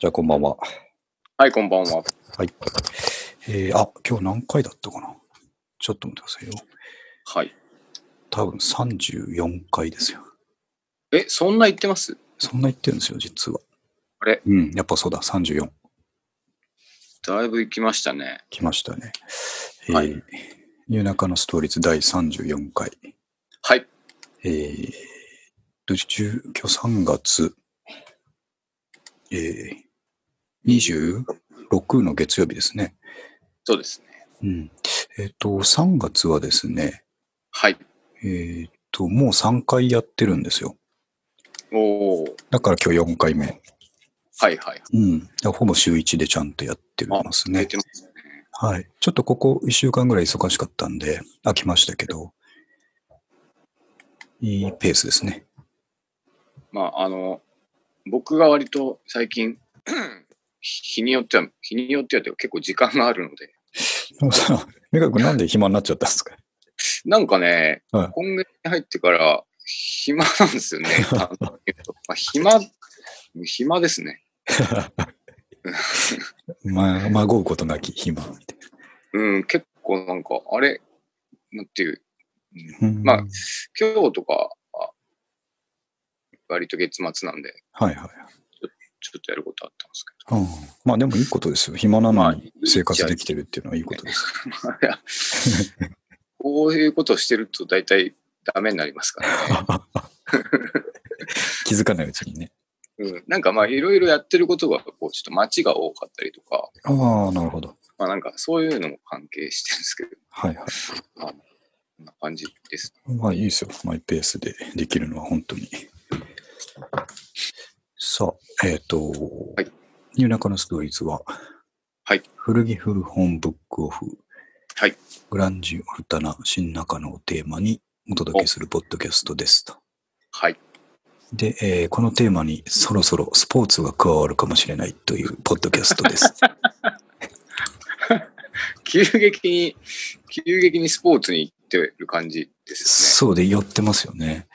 じゃあ、こんばんは。はい、こんばんは。はい。えー、あ、今日何回だったかな？ちょっと待ってくださいよ。はい。多分34回ですよ。え、そんな言ってます？そんな言ってるんですよ、実は。あれ？うん、やっぱそうだ、34。だいぶ行きましたね。来ましたね。えー、はい夜中のストーリーズ第34回。はい。えー、と、10今日3月、えー、26の月曜日ですね。そうですね。うん。えっ、と、3月はですね、はい。えっ、と、もう3回やってるんですよ。おー。だから今日4回目。はいはい。うん。ほぼ週1でちゃんとやってますね。出てますね。はい。ちょっとここ1週間ぐらい忙しかったんで、飽きましたけど、いいペースですね。まあ、あの、僕が割と最近、日によっては、日によっては結構時間があるので、メガ君なんで暇になっちゃったんですか？なんかね、はい今月に入ってから暇なんですよね。まあ、暇、暇ですね。まあ、まごうことなき暇みたいうん、結構なんか、あれ、なんていう、な。うんまあ、今日とかは、割と月末なんで、はいはい。ちょっとやることあったんですけうん、まあでもいいことですよ。暇なまあのに生活できてるっていうのはいいことです。ど。いやこういうことをしてると大体ダメになりますからね。気づかないうちにね。うん、なんかまあいろいろやってることが、こうちょっと街が多かったりとか、ああ、なるほど。まあなんかそういうのも関係してるんですけど、はいはい。こんな感じです。まあいいですよ。マイペースでできるのは本当に。さあ、えっ、と、はい夜中のストーリーズは、はい。古着古本ブックオフ、はい。グランジオルタナ新中野をテーマにお届けするポッドキャストですと。はい。で、えーこのテーマにそろそろスポーツが加わるかもしれないというポッドキャストです。急激に、急激にスポーツに行ってる感じですそうで寄ってますよね。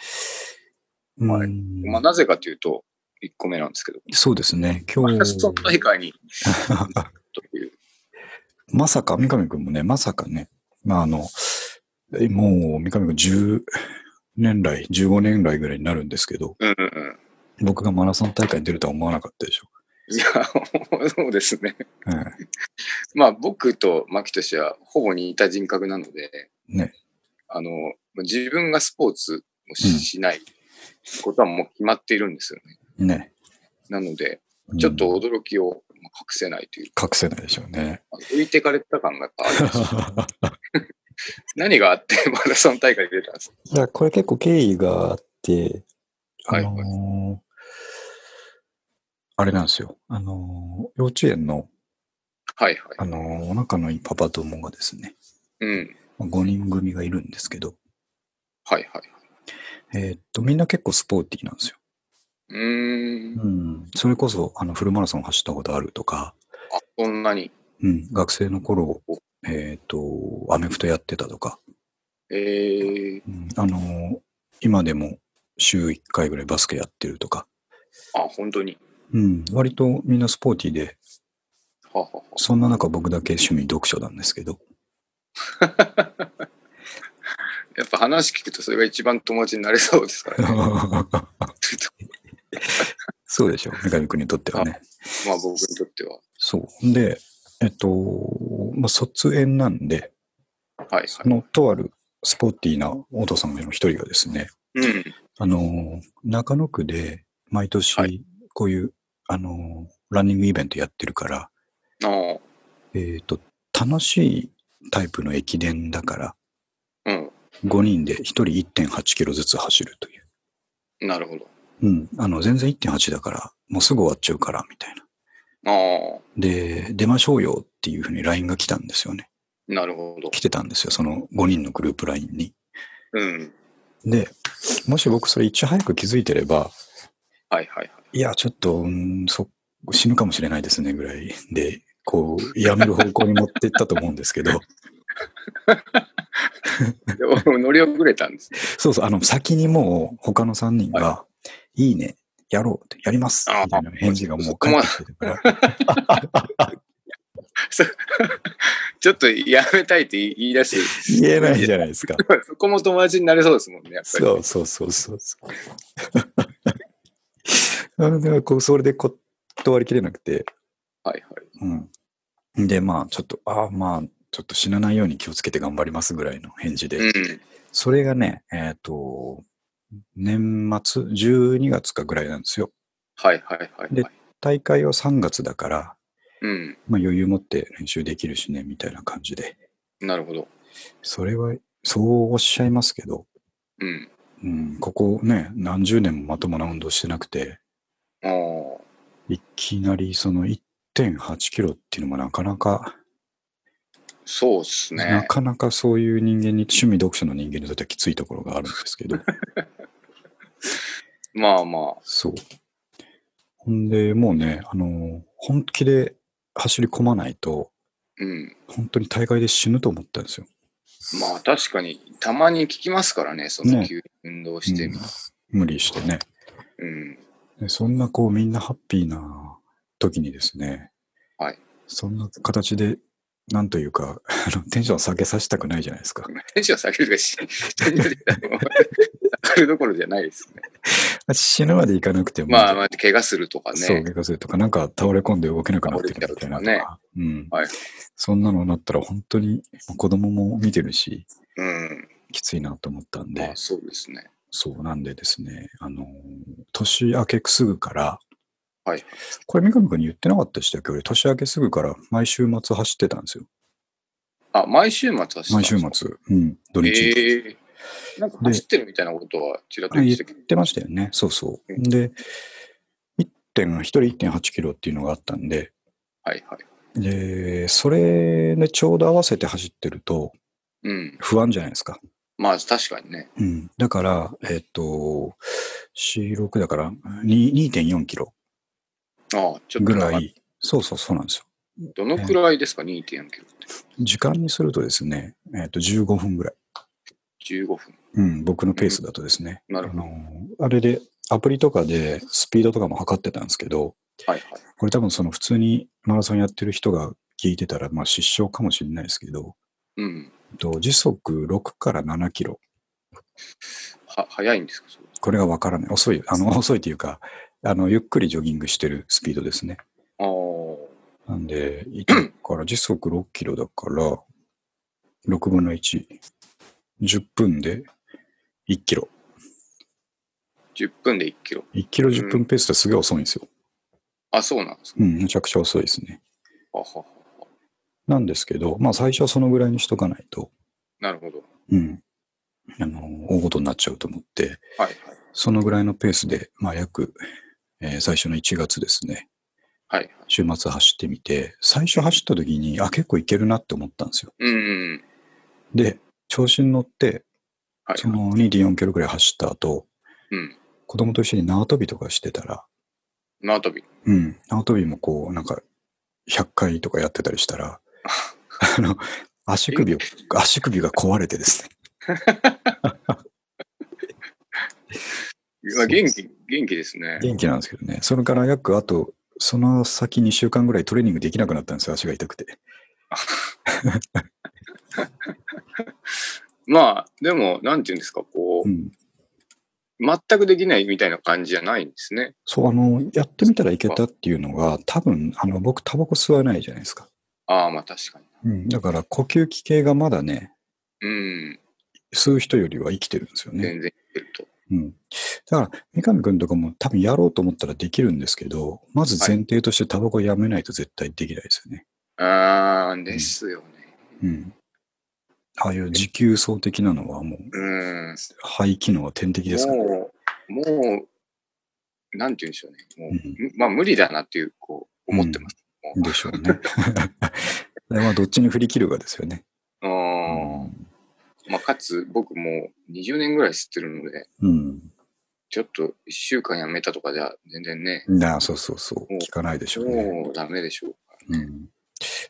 はいうんね。まあなぜかというと、1個目なんですけど、そうですね。今日マラ、ソン大会に、という、まさか、三上くんもね、まさかね、まああの、えもう三上くん10年来、15年来ぐらいになるんですけど、うんうんうん。僕がマラソン大会に出るとは思わなかったでしょ。いや、そうですね。はいまあ僕と牧としてはほぼ似た人格なので、ね。あの、自分がスポーツをし,、うんないことはもう決まっているんですよね。ね。なので、うんちょっと驚きを隠せないという隠せないでしょうね。浮いてかれた感があるし 何があってマラソン大会に出たんですか？いや、これ結構経緯があって、あのーはいあれなんですよ。あのー幼稚園の、はいはい。あのーお仲のいいパパ友がですね、うん。5人組がいるんですけど、はいはい。えーっと、みんな結構スポーティーなんですよ。うーん。うん。それこそ、あの、フルマラソン走ったことあるとか、あ、そんなに。うん。学生の頃、えーっと、アメフトやってたとか、えー、うん、あのー今でも週1回ぐらいバスケやってるとか、あ、本当に。うん。割とみんなスポーティーで、ははは。そんな中僕だけ趣味読書なんですけど、やっぱ話聞くとそれが一番友達になれそうですからね。そうでしょ、三上君にとってはね。まあ僕にとっては。そう。で、えっと、まあ、卒園なんで、はいはい。そのとあるスポーティーなお父さんの一人がですね、うん。あの、中野区で毎は年こういう、あの、ランニングイベントやってるから、ああ。えっと、楽しいタイプの駅伝だから、うん。5人で1人1.8キロずつ走るという。なるほど。うん。あの、全然1.8だから、もうすぐ終わっちゃうから、みたいな。ああ。で、出ましょうよっていうふうに LINE が来たんですよね。なるほど。来てたんですよ、その5人のグループ LINE に。うん。で、もし僕それいち早く気づいてれば、はいはいはい。いや、ちょっと、うんそ死ぬかもしれないですねぐらいで、こう、やめる方向に持っていったと思うんですけど、でも乗り遅れたんですね。そうそう、あの、先にもう他の3人が、い、いね、やろうって、やりますみたいな返事がもう返ってきてるから、ちょっとやめたいって言い出して、言えないじゃないですか。そこも友達になれそうですもんね、やっぱり。そうそうそうそうそう。なのでこうそれで断りきれなくて、はいはい。うん。で、まあ、ちょっと、ああ、まあ、ちょっと死なないように気をつけて頑張りますぐらいの返事で、うん。それがね、えっ、と、年末、12月かぐらいなんですよ。はいはいはい、ではい。大会は3月だから、うん。まあ余裕持って練習できるしね、みたいな感じで。なるほど。それは、そうおっしゃいますけど、うん。うん、ここね、何十年もまともな運動してなくて、ああ。いきなりその1.8キロっていうのもなかなか、そうっすなね。かなかそういう人間に、趣味読書の人間にとってはきついところがあるんですけど、まあまあ。そう。ほんで、もうね、あの、本気で走り込まないと、うん。本当に大会で死ぬと思ったんですよ。まあ確かに、たまに聞きますからね、そのね急に運動してみたい無理してね。うん。でそんなこうみんなハッピーな時にですね、はい。そんな形で、なんというか、あのテンション下げさせたくないじゃないですか。テンション下げるかし、下げるどころじゃないですね。死ぬまでいかなくても、まあまあ、怪我するとかそう、ね。怪我するとか、なんか倒れ込んで動けなくなってるみたいなと倒れちゃうん。はいそんなのになったら本当に子供も見てるし、うん。きついなと思ったんでまあ、そうですね。そうなんでですね、あの、年明けすぐから、はい。これ三上君に言ってなかったでしたっけ俺、年明けすぐから毎週末走ってたんですよ。あ、毎週末はしたん毎ですか？週末。うん、土日。ええなんか走ってるみたいなことはちらっとあ言っ言ってましたよね。そうそう。うんで、1点、1人1.8キロっていうのがあったんで、はいはい。で、それでちょうど合わせて走ってるとうん。不安じゃないですか。まあ確かにね。うん。だから、えっと、C6 だから2 2.4キロああ、ちょっと長ぐらい。そうそうそうなんですよ。どのくらいですか、2.4キロって。時間にするとですね、えっと、15分ぐらい。15分。うん、僕のペースだとですね。なるほど。あの、あれで、アプリとかでスピードとかも測ってたんですけど、はいはい。これ多分その普通にマラソンやってる人が聞いてたら、まあ失笑かもしれないですけど、うん。と時速6から7キロ。は、早いんですか、これがわからない。遅い。あの、遅いというか、あの、ゆっくりジョギングしてるスピードですね。ああ。なんで、1から時速6キロだから、6分の1。10分で1キロ。10分で1キロ。1キロ10分ペースってすげえ遅いんですよ。あ、そうなんですか。うん、めちゃくちゃ遅いですね。はなんですけど、まあ最初はそのぐらいにしとかないと、なるほど。うん、あの、大事になっちゃうと思って、はいはい。そのぐらいのペースで、まあ約、えー最初の1月ですね、はいはい。週末走ってみて、最初走った時に、あ、結構いけるなって思ったんですよ。うんうん。で、調子に乗って、はい。その2.4キロぐらい走った後、うん。子供と一緒に縄跳びとかしてたら、縄跳び？うん、縄跳びもこう、なんか、100回とかやってたりしたら、あの、足首を、足首が壊れてですね。元気、元気ですね。元気なんですけどね。それから約あと、その先2週間ぐらいトレーニングできなくなったんですよ、足が痛くて。まあ、でも、なんていうんですか、こう、うん。全くできないみたいな感じじゃないんですね。そう、あの、やってみたらいけたっていうのが、多分、あの、僕、タバコ吸わないじゃないですか。ああ、まあ確かに。うん。だから、呼吸器系がまだね、うん。吸う人よりは生きてるんですよね。全然いけると。うん。だから、三上くんとかも多分やろうと思ったらできるんですけど、まず前提としてタバコやめないと絶対できないですよね。ああ、ですよね。うん。ああいう持久走的なのはもう、うん。肺機能は天敵ですから。もう、もう、なんて言うんでしょうね。もう、うんむまあ無理だなっていう、こう、思ってます。でしょうね。で まあ、どっちに振り切るかですよね。うん。まあ、かつ、僕もう20年ぐらい吸ってるので、うん。ちょっと1週間やめたとかじゃ全然ね、なあ、そうそうそう。うん聞かないでしょうね。もうダメでしょうからね。うん。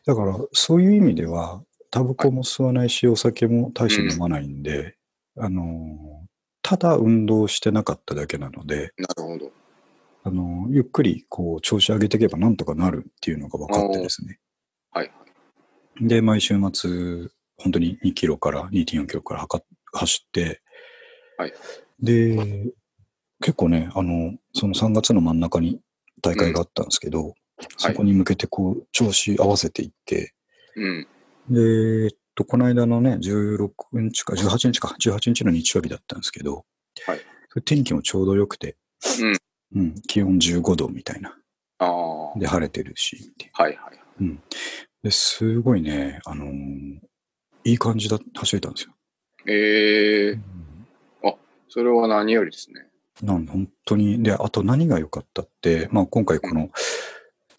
だから、そういう意味では、タバコも吸わないし、お酒も大して飲まないんで、あのー、ただ運動してなかっただけなので、なるほど。あの、ゆっくりこう調子上げていけばなんとかなるっていうのが分かってですね。はい。で、毎週末、本当に2キロから2.4キロから走って、はい。で、結構ね、あの、その3月の真ん中に大会があったんですけど、そこに向けてこう、調子合わせていって、うん。で、えっと、この間のね、16日か、18日か、18日の日曜日だったんですけど、はい。天気もちょうど良くて、うん、気温15度みたいな。あで、晴れてるし、ってはい。ですごいね、あのーいい感じだ、走れたんですよ。ええそれは何よりですね。なん本当に、で、あと何が良かったって、まあ今回この、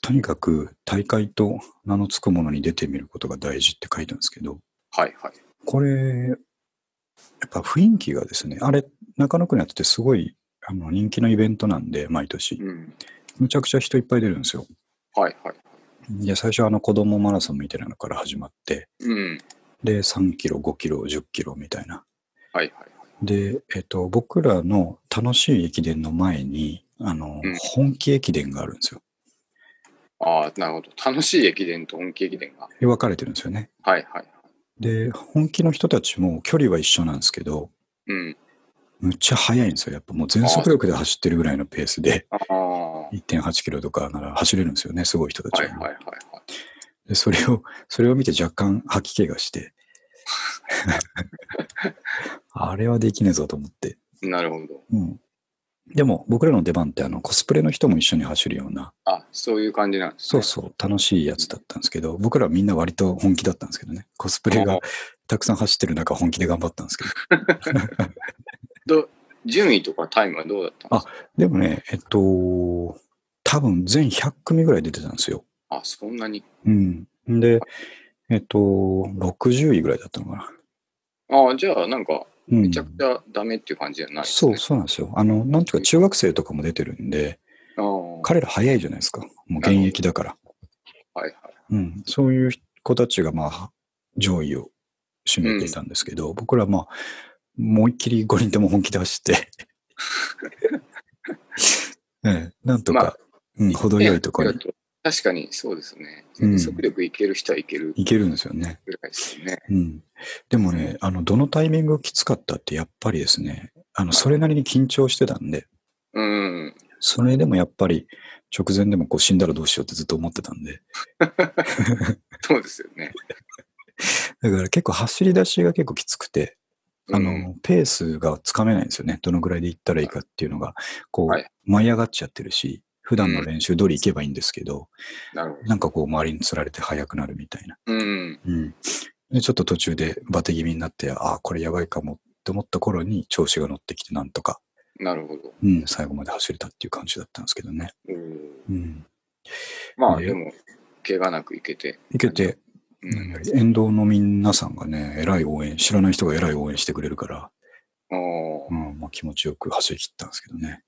とにかく大会と名の付くものに出てみることが大事って書いたんですけど、はいはい。これ、やっぱ雰囲気がですね、あれ、中野区にやっててすごいあの人気のイベントなんで、毎年。うん。むちゃくちゃ人いっぱい出るんですよ。はいはい。で、最初あの子供マラソンみたいなのから始まって、うん。で、3キロ、5キロ、10キロみたいな。はいはい。で、えっと、僕らの楽しい駅伝の前に、あの、うん本気駅伝があるんですよ。ああ、なるほど。楽しい駅伝と本気駅伝が。で分かれてるんですよね。はいはい。で、本気の人たちも距離は一緒なんですけど、うん。むっちゃ速いんですよ。やっぱもう全速力で走ってるぐらいのペースで、ああ。は1.8キロとかなら走れるんですよね。すごい人たちは。いはいはいはい。でそれを、それを見て若干吐き気がして、あれはできねえぞと思って。なるほど。うん。でも、僕らの出番ってあの、コスプレの人も一緒に走るような、あ、そういう感じなんですね。そうそう、楽しいやつだったんですけど、僕らみんな割と本気だったんですけどね。コスプレがたくさん走ってる中、本気で頑張ったんですけど。ど順位とかタイムはどうだったんですか？でもね、えっと、多分全100組ぐらい出てたんですよ。あそんなに。うん。で、えっと、60位ぐらいだったのかな。ああ、じゃあなんか、うんめちゃくちゃダメっていう感じじゃないですね。そう、そうなんですよ。あの、なんていうか中学生とかも出てるんで、彼ら早いじゃないですか。もう現役だから。いはい。うん。そういう子たちがまあ、上位を占めていたんですけど、僕らまあ、もう一きり5人とも本気で走って、ええ、なんとか、まあうん、程よいところに確かにそうですね。うん速力いける人はいける行けるんですよね。ぐらいですよね。うん。でもね、あの、どのタイミングがきつかったって、やっぱりですね、あの、それなりに緊張してたんで、うん。それでもやっぱり、直前でもこう死んだらどうしようってずっと思ってたんで、そうですよね。だから結構走り出しが結構きつくて、あの、うんペースがつかめないんですよね。どのぐらいで行ったらいいかっていうのが、こう、はい舞い上がっちゃってるし、普段の練習通り行けばいいんですけど、なるほなんかこう周りに釣られて速くなるみたいな。ど。うん。うん。で、ちょっと途中でバテ気味になって、ああ、これやばいかもって思った頃に調子が乗ってきて、なんとか、なるほど。うん、最後まで走れたっていう感じだったんですけどね。うんうん。ねまあでも、怪我なくいけて。いけて、うん。何より沿道の皆さんがね、偉い応援、知らない人が偉い応援してくれるから、おーうん、まあ気持ちよく走り切ったんですけどね。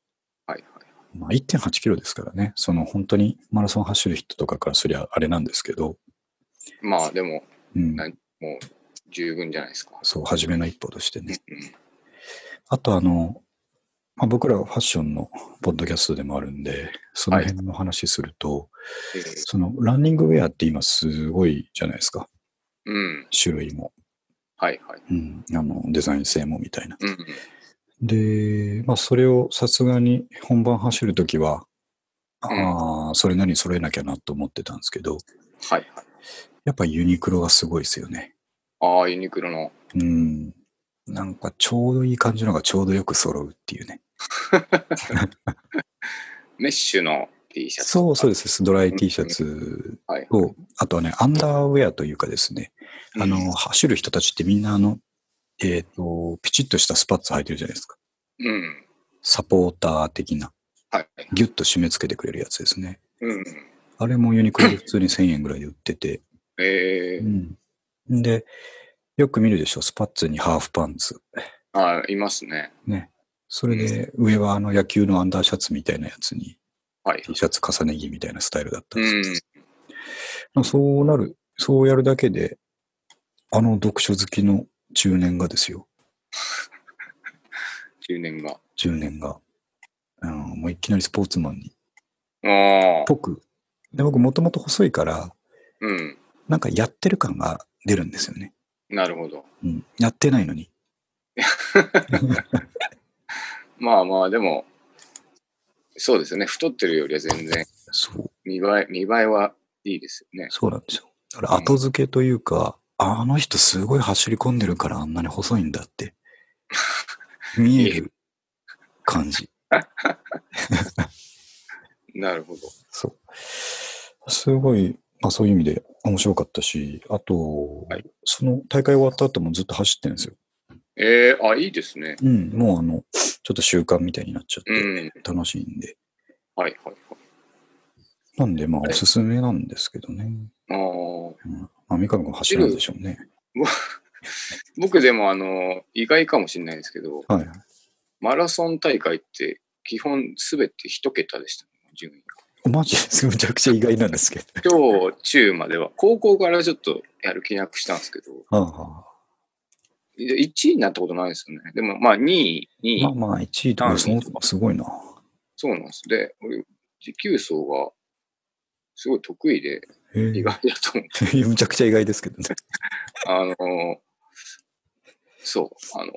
はいはい。まあ1.8キロですからね、その本当にマラソン走る人とかからすりゃあれなんですけど、まあでも、うん、なもう十分じゃないですか。そう、初めの一歩としてね。うんあとあの、まあ、僕らはファッションのポッドキャストでもあるんで、その辺の話すると、えーそのランニングウェアって今すごいじゃないですか。うん。種類も。はいはい。うん。あの、デザイン性もみたいな。うん。で、まあそれをさすがに本番走るときは、うんああ、それなりに揃えなきゃなと思ってたんですけど、はいはい。やっぱユニクロがすごいですよね。ああ、ユニクロの。うん。なんかちょうどいい感じのがちょうどよく揃うっていうね。メッシュの T シャツ。そうそうです。ドライ T シャツはい。と、あとはね、アンダーウェアというかですね、あうんの、走る人たちってみんなあの、えっ、と、ピチッとしたスパッツ履いてるじゃないですか。うん。サポーター的な、はい。ギュッと締め付けてくれるやつですね。うん。あれもユニクロで普通に1000円ぐらいで売ってて、えー、うん。で、よく見るでしょ、スパッツにハーフパンツ。あいますね。ね。それで、上はあの野球のアンダーシャツみたいなやつに、はい。T シャツ重ね着みたいなスタイルだったんうですよ。ん。まあそうなる、そうやるだけで、あの読書好きの中年がですよ、10年が。中年が。うん、もういきなりスポーツマンに。ああ。ぽく。で、僕もともと細いから、うん。なんかやってる感が出るんですよね。なるほど。うん。やってないのに。まあまあ、でも、そうですよね。太ってるよりは全然そう。見栄え、見栄えはいいですよね。そうなんですよ。だから後付けというか、あの人すごい走り込んでるからあんなに細いんだって。見える感じ。なるほど。そう。すごい、まあそういう意味で面白かったし、あと、はいその大会終わった後もずっと走ってるんですよ。ええあ、いいですね。うん、もうあの、ちょっと習慣みたいになっちゃっうん。て楽しいんで。はいはいなんで、まあはいおすすめなんですけどね。はい。ああ。三上君走るんでしょうね。僕でもあの、意外かもしれないですけど、はいはい。マラソン大会って基本すべて一桁でした、ね、順位マジですむちゃくちゃ意外なんですけど。が。小中までは、高校からちょっとやる気なくしたんですけど、はあは1位になったことないですよね。でもまあ2位、2位、あ、まあまあ1位とかすごいな。そうなんです。で、俺、持久走がすごい得意で、意外だと思う。むちゃくちゃ意外ですけどね。あの、そう、あの、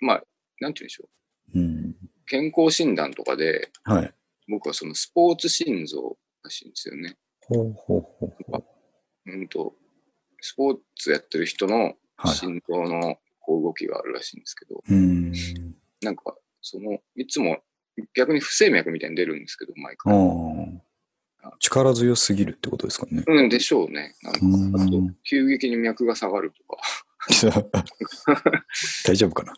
まあ、なんて言うんでしょう。うん。健康診断とかで、はい。僕はそのスポーツ心臓らしいんですよね。ほうほうほうほう。うんと、スポーツやってる人のはい。心臓のこう動きがあるらしいんですけど、うん。なんか、その、いつも逆に不整脈みたいに出るんですけど、毎あ回。あ。力強すぎるってことですかね。うん、でしょうね。なんか、うんあと、急激に脈が下がるとか、大丈夫かな？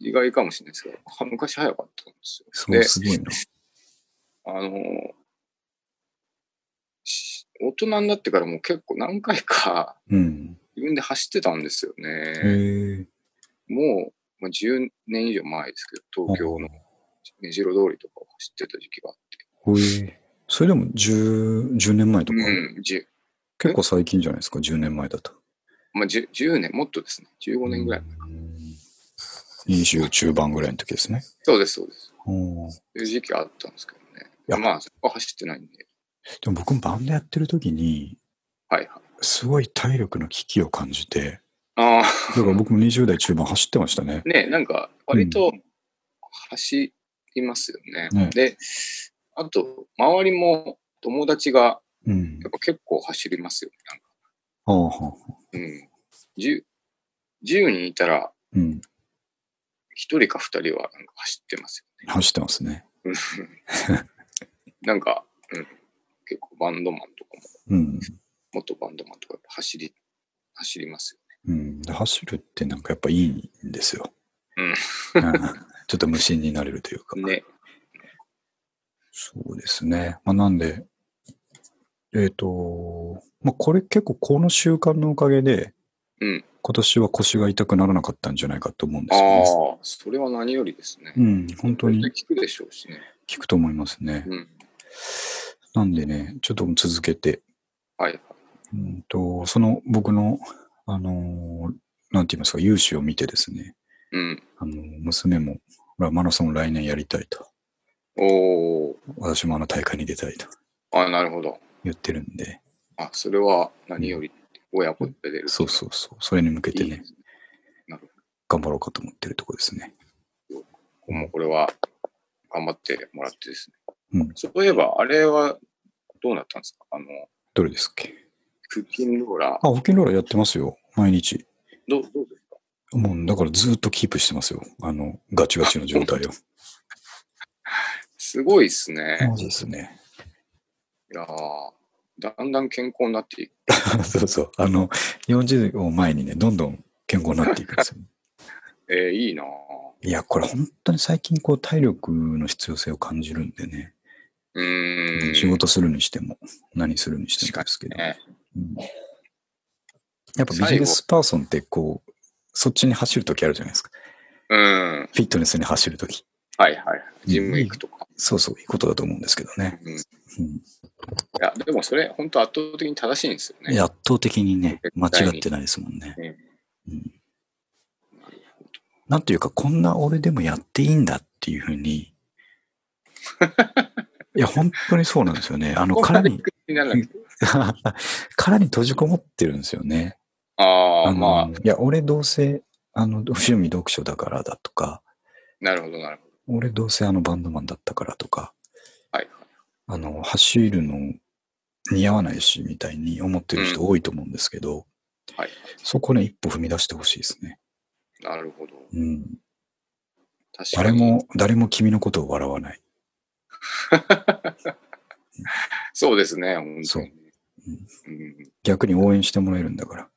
意外かもしれないですけど、は昔早かったんですよ。そすごいな。あの大人になってからも結構何回かうん。自分で走ってたんですよへね。え。もう、まあ、10年以上前ですけど、東京の目白通りとかを走ってた時期があって。それでも 10, 10年前とか、うん、10, 結構最近じゃないですか、10年前だと。まあ、10, 10年、もっとですね。15年ぐらい。うん。20中盤ぐらいの時ですね。そうです、そうです。うんそういう時期あったんですけどね。いやまあ、そこは走ってないんで。でも僕もバンドやってる時に、はいはい。すごい体力の危機を感じて、あだから僕も20代中盤走ってましたねあ、。ね、なんか、割と走りますよね。ねで、あと、周りも友達がうんやっ。ぱ結構走りますよ。なんかはあはあ。うん。10, 10人いたら、うん。1人か2人はなんか走ってます走ってますね。よね。なんか、うん。結構バンドマンとかも、うん。元バンドマンとか走り、走りますようん。で走るってなんかやっぱいいんですよ。うんうんちょっと無心になれるというか。ね。そうですね。まあ、なんで、えっ、と、まあ、これ結構この習慣のおかげで、うん。今年は腰が痛くならなかったんじゃないかと思うんですあよね。あ、それは何よりですね。うん、本当に聞くでしょうしね。効くと思いますね。うん。なんでね、ちょっと続けて、はいはい。うんと、その僕の、あのーなんて言いますか、勇姿を見てですね、うん。あの、娘も、まあマラソン来年やりたいと。おー。私もあの大会に出たいとあなるほど。言ってるんで、あ、それは何より親子で出る。そうそうそう、それに向けてねいいね。なるほ頑張ろうかと思ってるとこですね。ど。もうこれは頑張ってもらってですね。うん。そういえば、あれはどうなったんですか？あの、どれですっけ？腹筋ローラー。あ、保険ローラーやってますよ。毎日。どうどうですか？もう、だからずっとキープしてますよ。あの、ガチガチの状態を。すごいっすね。そうですね。いやーだんだん健康になっていく。そうそう。あの、40を前にね、どんどん健康になっていくんですよ。えー、いいなぁいや、これ本当に最近こう体力の必要性を感じるんでね。うーん。仕事するにしても、何するにしてもですけど。ね。うんやっぱビジネスパーソンってこう、そっちに走るときあるじゃないですか。うん。フィットネスに走るとき。はいはい。ジム行くとか。そうそう、いいことだと思うんですけどね。うん。いうんや、でもそれ、本当圧倒的に正しいんですよね。圧倒的にね、間違ってないですもんね。ねうんなんていうか、こんな俺でもやっていいんだっていうふうに。いや、本当にそうなんですよね。あの、殻に。殻 に閉じこもってるんですよね。ああ、のまあ、いや、俺どうせ、あの、趣味読書だからだとか、なるほど、なるほ俺どうせあのバンドマンだったからとか、ど。はい。あの、走るの似合わないし、みたいに思ってる人多いと思うんですけど、はい。そこね、一歩踏み出してほしいですね。なるほど。うん。誰も、誰も君のことを笑わない。そうですね、本当に。うん逆に応援してもらえるんだから。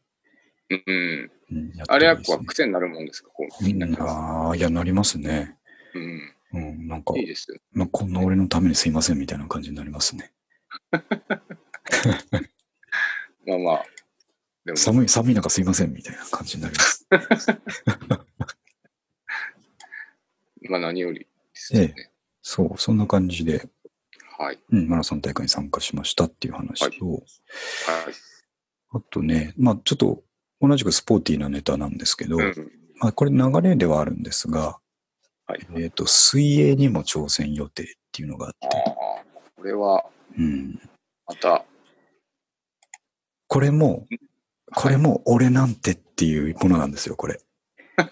うん。うん。うん、やったあれやっぱ癖になるもんですか、こう、みんなに。ああ、いや、なりますね。うん。うん、なんかい、いですよ。まあ、こんな俺のためにすいませんみたいな感じになりますね。まあまあ。でも、寒い、寒い中すいませんみたいな感じになります。まあ何よりですよね。そう、そんな感じで、はい。うん、マラソン大会に参加しましたっていう話と、はい。あとね、まあちょっと同じくスポーティーなネタなんですけど、うん。まあこれ流れではあるんですが、はい。えっ、と、水泳にも挑戦予定っていうのがあって、、これは、うん、また、これも、これも俺なんてっていうものなんですよ、これ。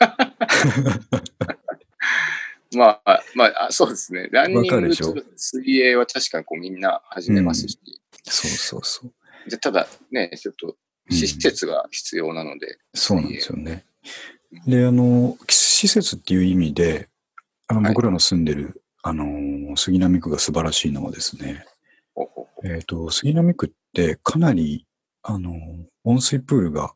まあ、まあ、あそうですね。ランニングと水泳は確かにこうみんな始めますし、そうそうそう。でただね、ちょっと施設が必要なので、そうなんですよね。で、あの、施設っていう意味で、あのはい僕らの住んでる、あのー、杉並区が素晴らしいのはですね、ほうほうほえっ、と、杉並区ってかなり、あのー、温水プールが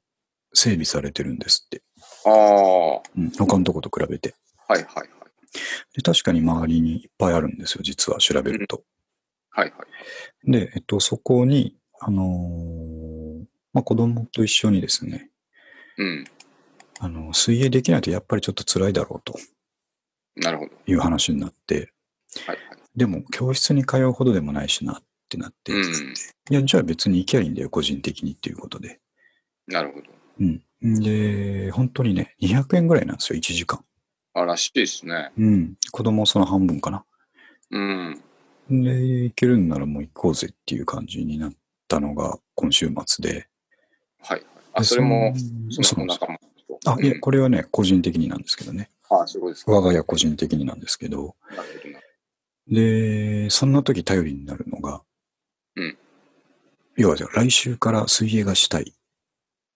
整備されてるんですって。うああ、はうん、他のとこと比べて。いはいはい。で、確かに周りにいっぱいあるんですよ、実は調べると。はいはい。で、えっと、そこに、あのーまあ、子供と一緒にですね、うん。あの、水泳できないとやっぱりちょっと辛いだろうとなるほど。いう話になって、はいはい。でも教室に通うほどでもないしなってなって、うん。いや、じゃあ別に行きゃいいんだよ、個人的にっていうことで。なるほど。うん。で、本当にね、200円ぐらいなんですよ、1時間。あ、らしいですね。うん。子供その半分かな。うん。で、行けるんならもう行こうぜっていう感じになったのが今週末で。はい。あ、でそれも、そその仲間。あ、いや、うんこれはね、個人的になんですけどね。あ、ですか。我が家個人的になんですけど。で、そんな時頼りになるのが、うん要はじゃあ来週から水泳がしたい。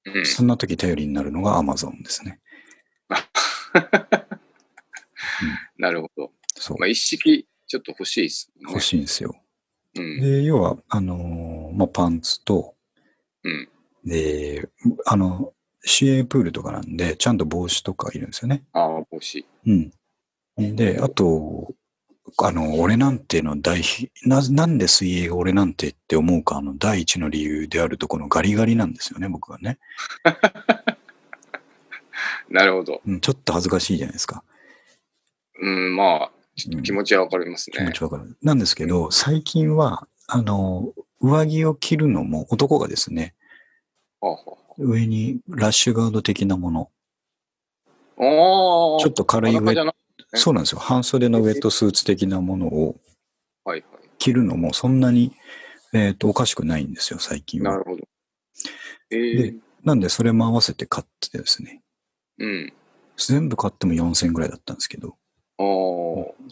うん。そんな時頼りになるのが Amazon ですね。なるほど。そうまあ、。一式ちょっと欲しいですね。欲しいんですよ。うん。で、要は、あのーまあ、パンツと、うん。で、あの、市営プールとかなんで、ちゃんと帽子とかいるんですよね。ああ、欲しい。うん。で、あと、あの、俺なんての大ひ、な、なんで水泳が俺なんてって思うか、あの、第一の理由であるとこのガリガリなんですよね、僕はね。なるほど。うん、ちょっと恥ずかしいじゃないですか。うん、まあ、気持ちはわかりますね気持。ちわかる。なんですけど、最近は、あの、上着を着るのも、男がですね、はあは上にラッシュガード的なもの、あああ。ちょっと軽いウェット、ねそうなんですよ。半袖のウェットスーツ的なものを着るのもそんなに、えっ、と、おかしくないんですよ、最い。近は。なるほど。ええでなんで、それも合わせて買っててですね、うん。全部買っても4000ぐらいだったんですけど。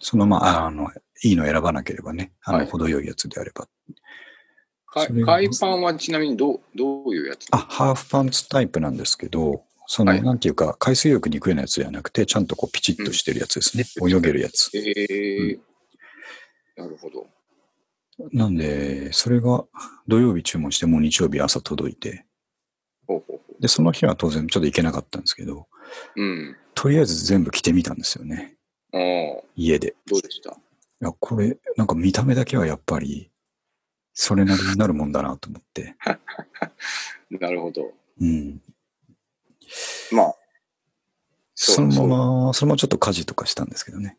そのまあ、ああの、いいの選ばなければね、あの、はい程よいやつであれば。海パンはちなみにどう、どういうやつ？あ、ハーフパンツタイプなんですけど、その、はいなんていうか、海水浴に行くようなやつじゃなくて、ちゃんとこう、ピチッとしてるやつですね。うん泳げるやつ。ええなるほど。なんで、それが土曜日注文して、もう日曜日朝届いて、ほうほうほで、その日は当然ちょっと行けなかったんですけど、う。うん。とりあえず全部着てみたんですよね。ああ、家で。どうでしたいや、これ、なんか見た目だけはやっぱり、それなりになるもんだなと思って。なるほど。うん。まあ、そのまま、そのままちょっと家事とかしたんですけどね。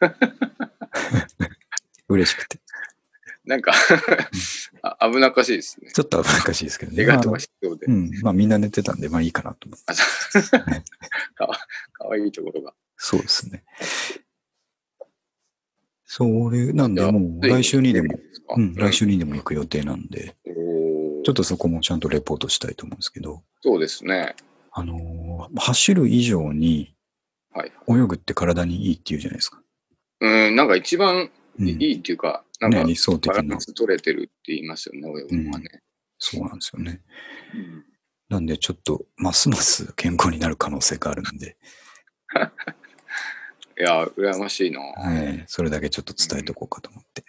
嬉しくて。なんかあ、危なっかしいですね。ちょっと危なっかしいですけどね。怪我とまあかしそうでう。ん。まあみんな寝てたんで、まあいいかなと思って。かわいいところが。そうですね。それなんで、もう来週にでも、うん、来週に。にでも行く予定なんで、ちょっとそこもちゃんとレポートしたいと思うんですけど、そうですね。あのー走る以上にはい。泳ぐって体にいいって言うじゃないですか。うん、なんか一番うん、いいっていうか、なんかね、理想的バラなン。ス取れてるって言いますよね、泳ぐのはね。そうなんですよね。うんなんでちょっと、ますます健康になる可能性があるんで、いや、羨ましいな。はい、それだけちょっと伝えておこうかと思って。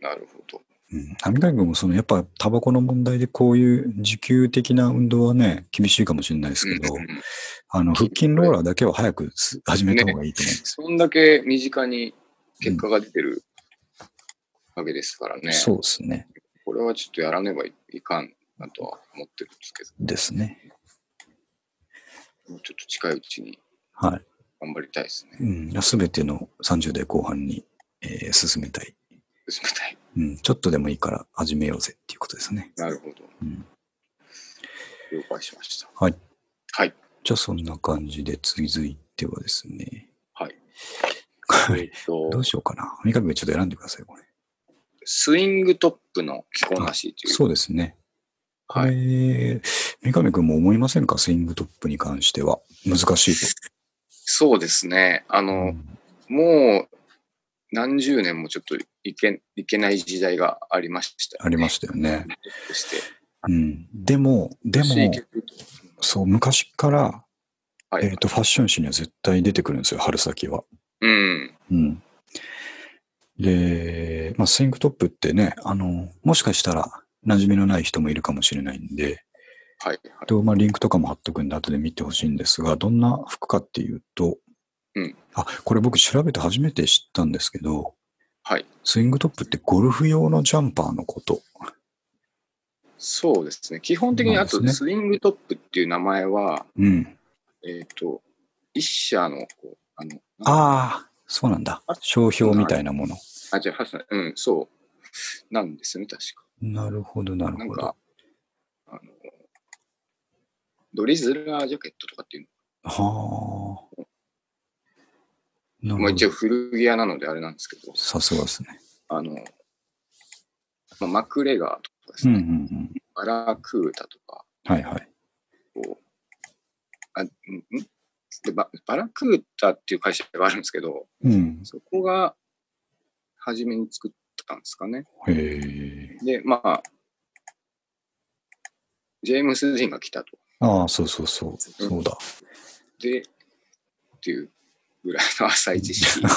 なるほど。うん。アミ君もその、やっぱタバコの問題でこういう持久的な運動はね、厳しいかもしれないですけど、うんうんあの、腹筋ローラーだけは早くす始めた方がいいと思うんですよ。そんだけ身近に結果が出てるわけですからね。そうですね。これはちょっとやらねばいかんなとは思ってるんですけど、ですね。もうちょっと近いうちにはい。頑張りたいですね。うん。すべての30代後半に、えー進めたい。進めたい。うん。ちょっとでもいいから始めようぜっていうことですね。なるほど。うん。了解しました。はい。はい。じゃあそんな感じで続いてはですね。はい。はい。えっとどうしようかな。三上君ちょっと選んでください、これ。スイングトップの着こなしという。そうですね。こはい。れ、三上君も思いませんか？スイングトップに関しては。難しいと。そうですね。あの、もう何十年もちょっといけいけない時代がありましたよね、ありましたよね。そして、うん。でも、でも、そう、昔から、はい。えっ、と、ファッション誌には絶対出てくるんですよ、春先は。うん。うん。で、まあ、スイングトップってね、あの、もしかしたら馴染みのない人もいるかもしれないんで、はい。はい。とまあ、リンクとかも貼っとくんで後で見てほしいんですが、どんな服かっていうと、うんあ、これ僕調べて初めて知ったんですけど、はい。スイングトップってゴルフ用のジャンパーのこと。そうですね。基本的にあとスイングトップっていう名前は、うん。えっ、と、一社の、こうあの、ああ、そうなんだ。商標みたいなもの。あ、じゃあ、うん、そう。なんですよね、確か。なるほど、なるほどなんか。、あの、ドリズラージャケットとかっていうはあ。まあ。一応古着屋なのであれなんですけど、さすがですね。あの、まあ、マクレガーとかですうんうね、んうん。バラクータとか、はいはい。こう、あ、んん？でババラクータっていう会社があるんですけど、うん。そこが初めに作ったんですかね。へえ。で、まあ、ジェームス・ディーンが来たと。ああ、そうそうそう。そうだ。で、っていうぐらいの浅い知識。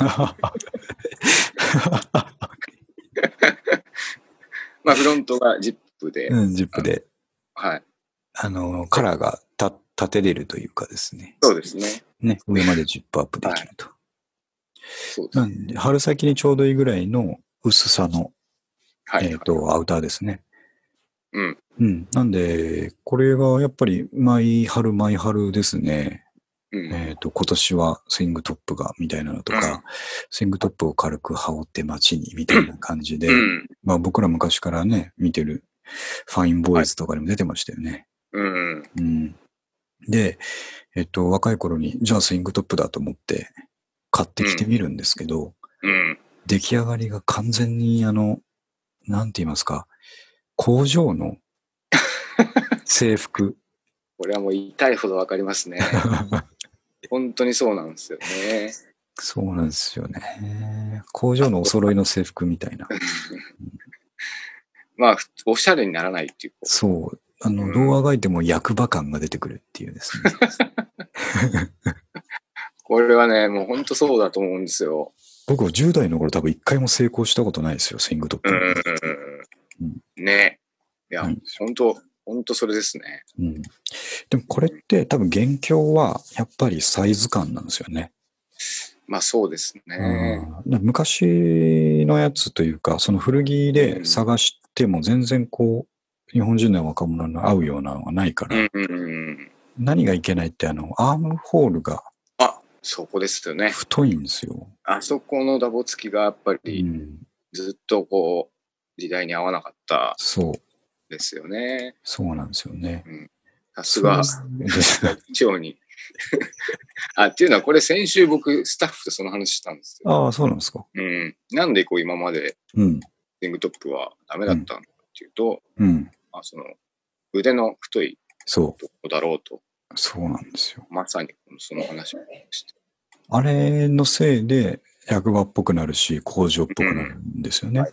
まあ、フロントがジップで、うん、ジップで、はい。あの、カラーがた立てれるというかですね。そうですね。ね、上までジップアップできると。そうです。なんで、春先にちょうどいいぐらいの薄さの、はい。えっ、と、アウターですね。うん。うん。なんで、これがやっぱり毎春毎春ですね。うん。えっ、と、今年はスイングトップが、みたいなのとか、うんスイングトップを軽く羽織って街に、みたいな感じで、うん。まあ僕ら昔からね、見てるファインボーイズとかにも出てましたよね。うん。うん。で、えっと、若い頃に、じゃあスイングトップだと思って買ってきてみるんですけど、うん。出来上がりが完全にあの、なんて言いますか、工場の制服。これはもう言いほどわかりますね。本当にそうなんですよね。そうなんですよね。工場のお揃いの制服みたいな。まあ、おしゃれにならないっていう。そう。あの、うんどうあがいても役場感が出てくるっていうですね。これはね、もう本当そうだと思うんですよ。僕は10代の頃多分一回も成功したことないですよ、スイングトップ。ね。いやうん、本当本当それですね。うん。でもこれって多分元凶はやっぱりサイズ感なんですよね。まあそうですね。うんで昔のやつというか、その古着で探しても全然こう、日本人の若者の合うようなのがないから、うんうんうん。何がいけないってあの、アームホールがあ、そこですよね。太いんですよ。あそこのダボつきがやっぱうりん。ずっとこう、時代に合わなかったそう。ですよね。そうなんですよね。さすが、そうです長に あ、っていうのは、これ先週僕、スタッフとその話したんですよ。ああ、そうなんですか。うん。なんでこう今までうん。スイングトップはダメだったのかっていうと、うん。まあ、その腕の太いそとこだろうと、う。そうなんですよ。まさにその話をして。あれのせいで、役場っぽくなるし、工場っぽくなるんですよね。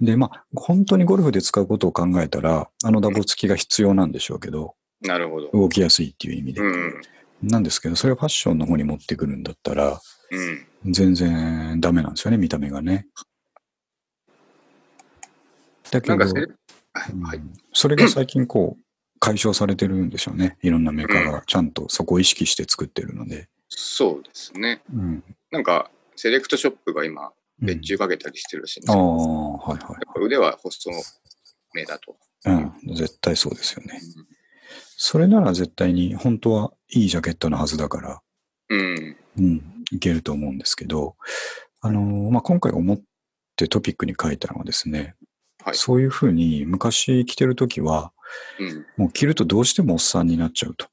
で、まあ、本当にゴルフで使うことを考えたら、あのダボ付きが必要なんでしょうけど、なるほど。動きやすいっていう意味で。うん。なんですけど、それをファッションの方に持ってくるんだったら、うん。全然ダメなんですよね、見た目がね。だけど。それが最近こう、解消されてるんでしょうね。いろんなメーカーがちゃんとそこを意識して作ってるので。そうですね。うん。なんか、セレクトショップが今、うん別注かけたりしてるらしいんですああ、はいはやっぱ腕は細めだと。い。うん、絶対そうですよね。それなら絶対に本当はいいジャケットのはずだから、うん。うん、いけると思うんですけど、あのーまあ、今回思ってトピックに書いたのはですね、はい。そういうふうに昔着てるときは、うん。もう着るとどうしてもおっさんになっちゃうと。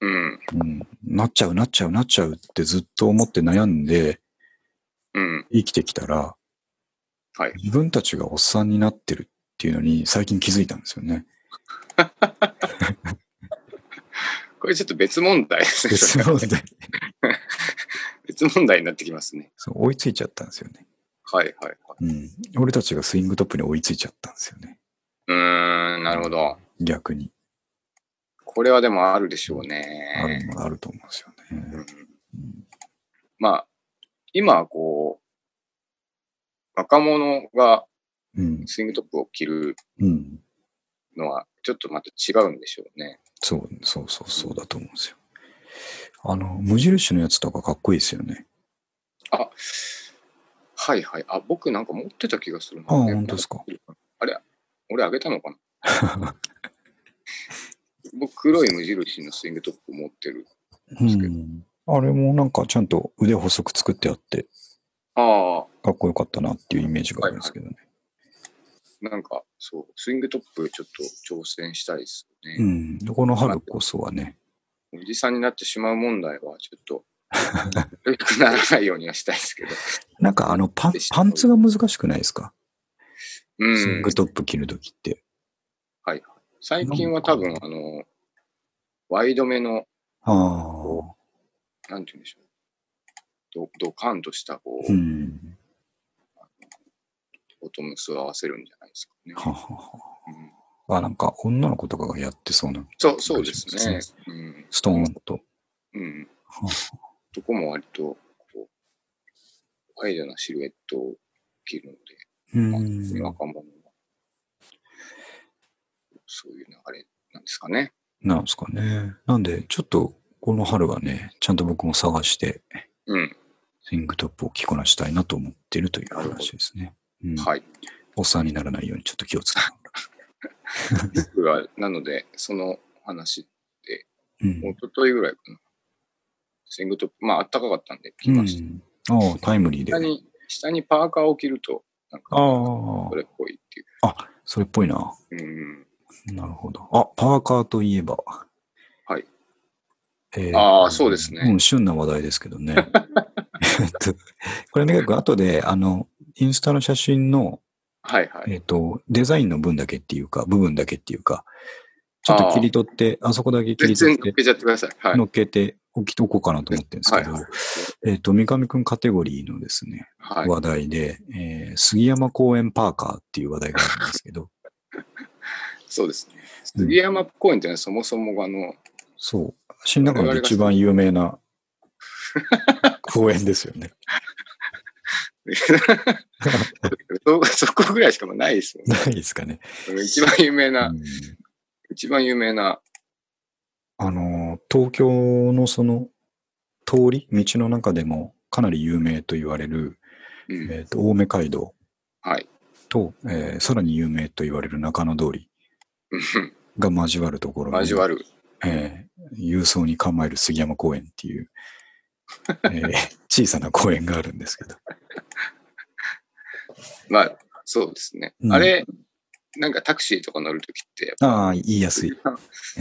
うん。うん、なっちゃう、なっちゃう、なっちゃうってずっと思って悩んでうん。生きてきたら、はい。自分たちがおっさんになってるっていうのに最近気づいたんですよね。これちょっと別問題ですね。別問題。別問題になってきますね。そう追いついちゃったんですよね。はいはいはい。うん。俺たちがスイングトップに追いついちゃったんですよね。うーん、なるほど。逆に。これはでもあるでしょうあるね。のがあると思うんですようね。んまあ、今、こう、若者がうん。スイングトップを着るうん。のは、ちょっとまた違うんでしょうね。そう、そうそう、そうだと思うんですよ。あの、無印のやつとかかっこいいですよね。あ、はいはい。あ、僕なんか持ってた気がするな。あ本当ですか？あれ俺あげたのかな？僕、黒い無印のスイングトップ持ってる。うん。あれもなんかちゃんと腕細く作ってあって、あかっこよかったなっていうイメージがあるんですけどね。あ、なんか、そう、スイングトップちょっと挑戦したいですよね。うん。でこの春こそはね、おじさんになってしまう問題は、ちょっと、良くならないようにはしたいですけど。なんかあのパンパンツが難しくないですか、うんスイング。トップ着るときって。最近は多分、あの、ワイドめの、ああ。なんて言うんでしょう。ドドカンとした、こう、うん。ボトムスを合わせるんじゃないですかね。ははは。うん、あ、なんか女の子とかがやってそうな。そう、そうですね。うん。ストーンと。うん。はどこも割と、こう、ワイドなシルエットを着るので、まあうん。若者は、そういう流れなんですかね。なんですかね。なんで、ちょっと、この春はね、ちゃんと僕も探して、うん。スイングトップを着こなしたいなと思っているという話ですね。うん、はい。おっさんにならないようにちょっと気をつけて。僕は、なので、その話、うん。一昨日ぐらいかな。スイングトップ、まあ、あったかかったんで着ました。うん、ああ、タイムリーで。あ下に、下にパーカーを着ると、なんか、あそれっぽいっていう。それっぽいな。うん。なるほど。あ、パーカーといえば。はい。えーああ、そうですね。うん、旬な話題ですけどね。えっとこれね、結構後で、あの、インスタの写真の、はいはい。えっ、と、デザインの分だけっていうか、部分だけっていうか、ちょっと切り取って、あそこだけ切り取って、乗っけちゃってください。はい。乗っけておきとこうかなと思ってるんですけど、はいはいえっ、と、三上くんカテゴリーのですね、はい。話題で、えー杉山公園パーカーっていう話題があるんですけど、そうですね。うん杉山公園ってのはそもそもあの、そう、新中野で一番有名な公園ですよね。そそこぐらいしかもうないですもんね。ないですかね。一番有名な、うん一番有名な、あの、東京のその通り、道の中でもかなり有名と言われる、うんえっ、と、青梅街道はい。と、えーさらに有名と言われる中野通りうんが交わるところに交わる。えー郵送に構える杉山公園っていう、えー小さな公園があるんですけど。まあ、そうですね。うんあれ、なんかタクシーとか乗るときって、ああ、言いやすい。う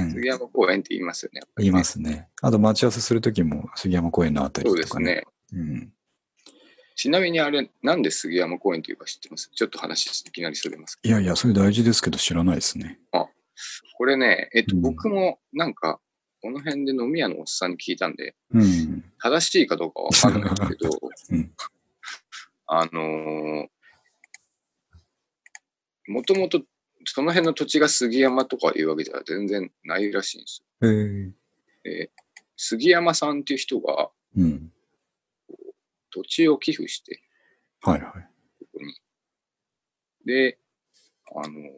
ん杉山公園って言いますよね。言いますね。あと待ち合わせするときも杉山公園のあたりそうとかね。ですね。うん。ちなみにあれ、なんで杉山公園っていうか知ってます？ちょっと話いきなりそれます。いやいや、それ大事ですけど知らないですね。これね、えっと、うん僕もなんか、この辺で飲み屋のおっさんに聞いたんで、うん。正しいかどうかわかんないけど、うんあのもともとその辺の土地が杉山とかいうわけじゃ全然ないらしいんですええよ。で杉山さんっていう人がうん。土地を寄付して、はいはい。ここに。で、あの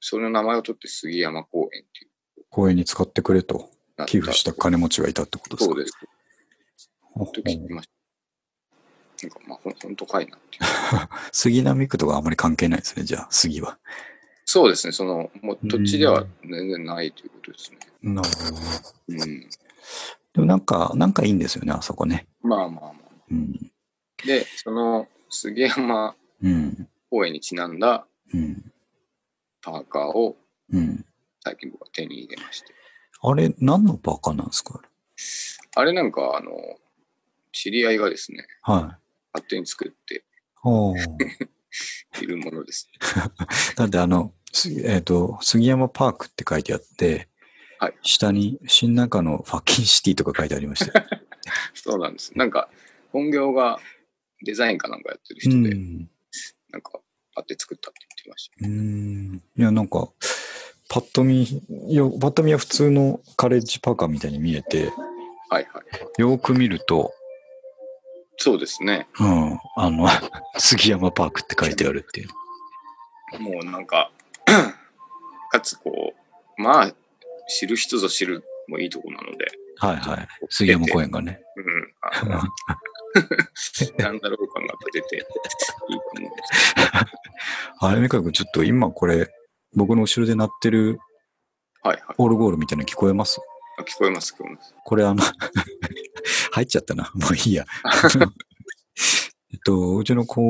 その名前を取って杉山公園っていう公園に使ってくれと寄付した金持ちがいたってことですか？そうです。ほと聞きました。なんかまあほん本当かいなっていう。杉並区とかあまり関係ないですね、じゃあ、杉は。そうですね、その、もう土地では全然ないということですね。なるほど。うん。でもなんか、なんかいいんですよね、あそこね。まあまあまあ。うん。で、その杉山うん。公園にちなんだうん。パーカーをうん。最近僕は手に入れまして。あれ、何のパーカーなんですか？あれなんか、あの、知り合いがですね、はい。勝手に作って いるものです。だってあの、すえっ、と、杉山パークって書いてあって、はい下に新中野ファッキンシティとか書いてありましたよ。そうなんです。なんか、本業がデザインかなんかやってるう人で、ん。なんか、買って作ったって言ってました。うん。いや、なんか、パッと見、よパッと見は普通のカレッジパーカーみたいに見えて、はいはい。よーく見ると、そうですね。うん、あの、杉山パークって書いてあるっていう。もうなんか、かつこう、まあ、知る人ぞ知るもいいとこなので、はいはい。杉山公園がね。うん、あの なんだろう感が出ていいと思うんです あれ、みかくん、ちょっと今これ、僕の後ろで鳴ってる。はいはい。オールゴールみたいなの聞こえます？あ聞こえます、聞こえます。これあの、入っちゃったな。もういいや。えっと、うちの子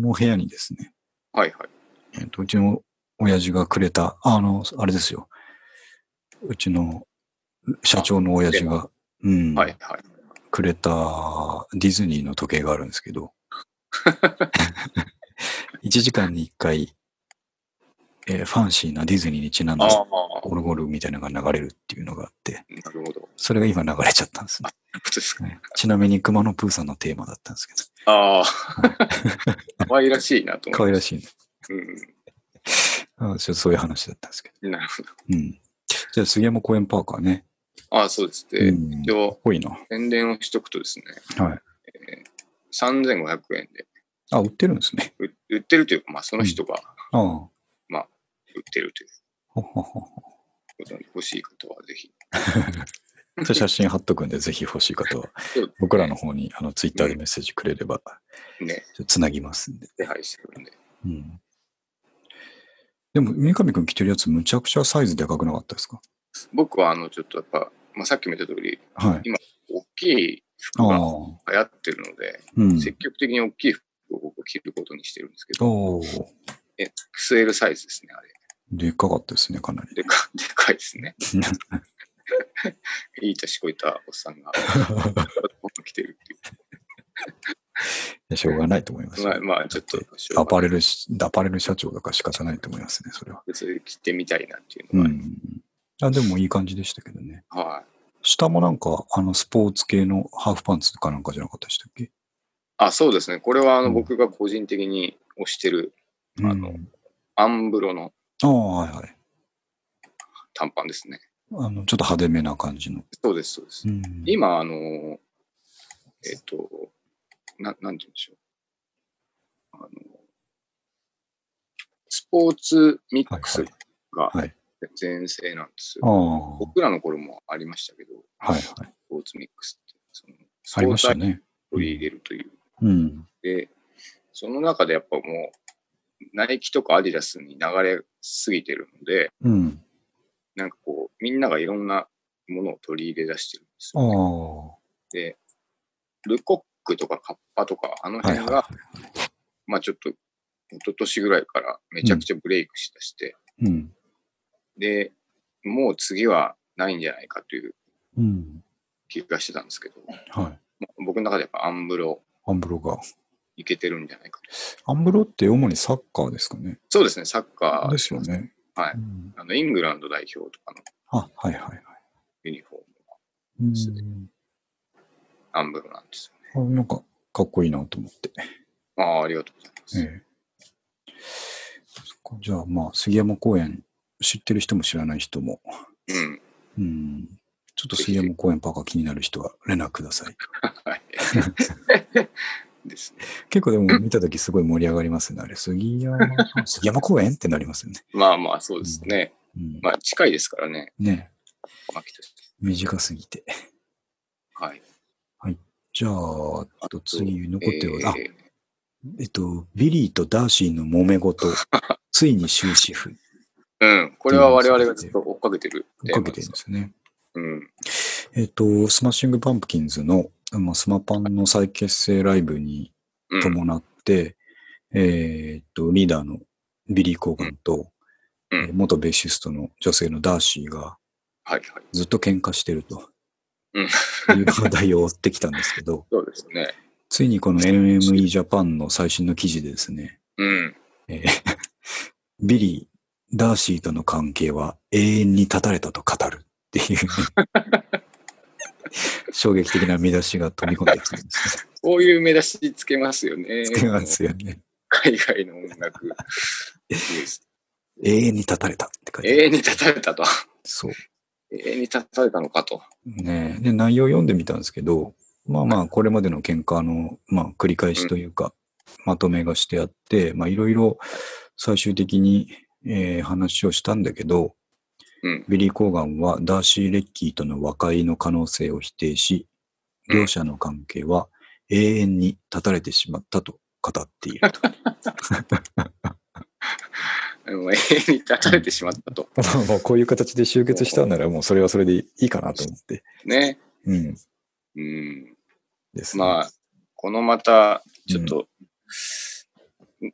の部屋にですね、はいはい。えっと、うちの親父がくれた、あの、あれですよ。うちの社長の親父が、うん、はいはい。くれたディズニーの時計があるんですけど、1時間に1回、えーファンシーなディズニーにちなんだオルゴールみたいなのが流れるっていうのがあって、なるほど。それが今流れちゃったんですね。ですか？ねちなみに熊野プーさんのテーマだったんですけど、ああ、可愛らしいなと思いし可愛らしいね。うん。あちょっとそういう話だったんですけど。なるほど。うん。じゃあ杉山公園パーカーね。ああ、そうです。で、うん一応、多いな。宣伝をしとくとですね、はい。3500円であ、売ってるんですね。売売ってるというか、まあ、その人がああ。売ってるという。ことで欲しい方はぜひ。写真貼っとくんで、ぜひ欲しい方は僕らの方にあのツイッターでメッセージくれれば、ね、つなぎますんで。手配してるんで。うん。でも、三上くん着てるやつ、むちゃくちゃサイズでかくなかったですか？僕は、あの、ちょっとやっぱ、まあ、さっきも言った通り、はい。大きい服あがあ。流行ってるので、うん。積極的に大きい服を僕着ることにしてるんですけど。XL サイズですね、あれ。でっかかったですね、かなり。でか でかいですね。いい年こいたおっさんが着てるっていいやしょうがないと思います。まあ、まあ、ちょっとアパレルし、アパレル社長だから仕方ないと思いますね、それは。別に着てみたいなっていううのがある、ん。あ、でもいい感じでしたけどね。はい。下もなんか、あの、スポーツ系のハーフパンツかなんかじゃなかったでしたっけ？あ、そうですね。これはあの、うん僕が個人的に推してるあのうんアンブロのああ、はいはい。短パンですね。あの、ちょっと派手めな感じの。そうです、そうです。うん。今、あの、えっ、と、ななんて言うんでしょう。あの、スポーツミックスがはい。全盛なんですあよ。あ、僕らの頃もありましたけど、はいはい。スポーツミックスって、そのスありましたポーツね。取り入れるという。うん。で、その中でやっぱもう、ナイキとかアディダスに流れすぎてるので、うん。なんかこう、みんながいろんなものを取り入れ出してるんですあよ。あ。で、ルコックとかカッパとか、あの辺が、まあちょっと一昨年ぐらいからめちゃくちゃブレイクしだして、うん。で、もう次はないんじゃないかといううん。気がしてたんですけど、はい。僕の中でやっぱアンブロアンブロが。いけてるんじゃないかと。アンブロって主にサッカーですかね。そうですね、サッカーですよね。はいうんあの、イングランド代表とかのあ、はいはいはい。ユニフォームがうんアンブロなんですよね。あなんか、かっこいいなと思って。ああ、ありがとうございます。ええ。じゃあ、まあ、杉山公園、知ってる人も知らない人も、うん。うん。ちょっと杉山公園パーカー気になる人は連絡ください。はい。ですね。結構でも見たときすごい盛り上がりますね。あれ、杉山、杉山公園ってなりますよね。まあまあ、そうですね。うん、まあ、近いですからね、ね。短すぎて。はい。じゃあ、あと次残ってる、あ、えーえっと、ビリーとダーシーの揉め事、ついに終止符、うん。これは我々がずっと追っかけてる追っかけてるんですよね。うん。えっと、スマッシングパンプキンズの、まあ、スマパンの再結成ライブにうん。伴って、えーっと、リーダーのビリー・コーガンと、うんえー元ベーシストの女性のダーシーが。ずっと喧嘩してると、うんいう話題を追ってきたんですけど、そうですね。ついにこの NME ジャパンの最新の記事でですね、うん。えー ビリー、ダーシーとの関係は永遠に絶たれたと語るっていう、衝撃的な見出しが飛び込んできたんですこういう見出しつけますよね。つけますよね。海外の音楽。永遠に絶たれたって書いて永遠に絶たれたと。そう。永遠に絶たれたのかと。ねで、内容を読んでみたんですけど、まあまあ、これまでの喧嘩の、まあ、繰り返しというか、まとめがしてあって、まあ、いろいろ最終的に、えー話をしたんだけど、うん。ビリー・コーガンはダーシー・レッキーとの和解の可能性を否定し、うん両者の関係は永遠に断たれてしまったと語っていると。永遠に立たれてしまったと。まあもうこういう形で集結したんならもうそれはそれでいいかなと思って。ね。うん。うん。ですね。まあ、このまた、ちょっと、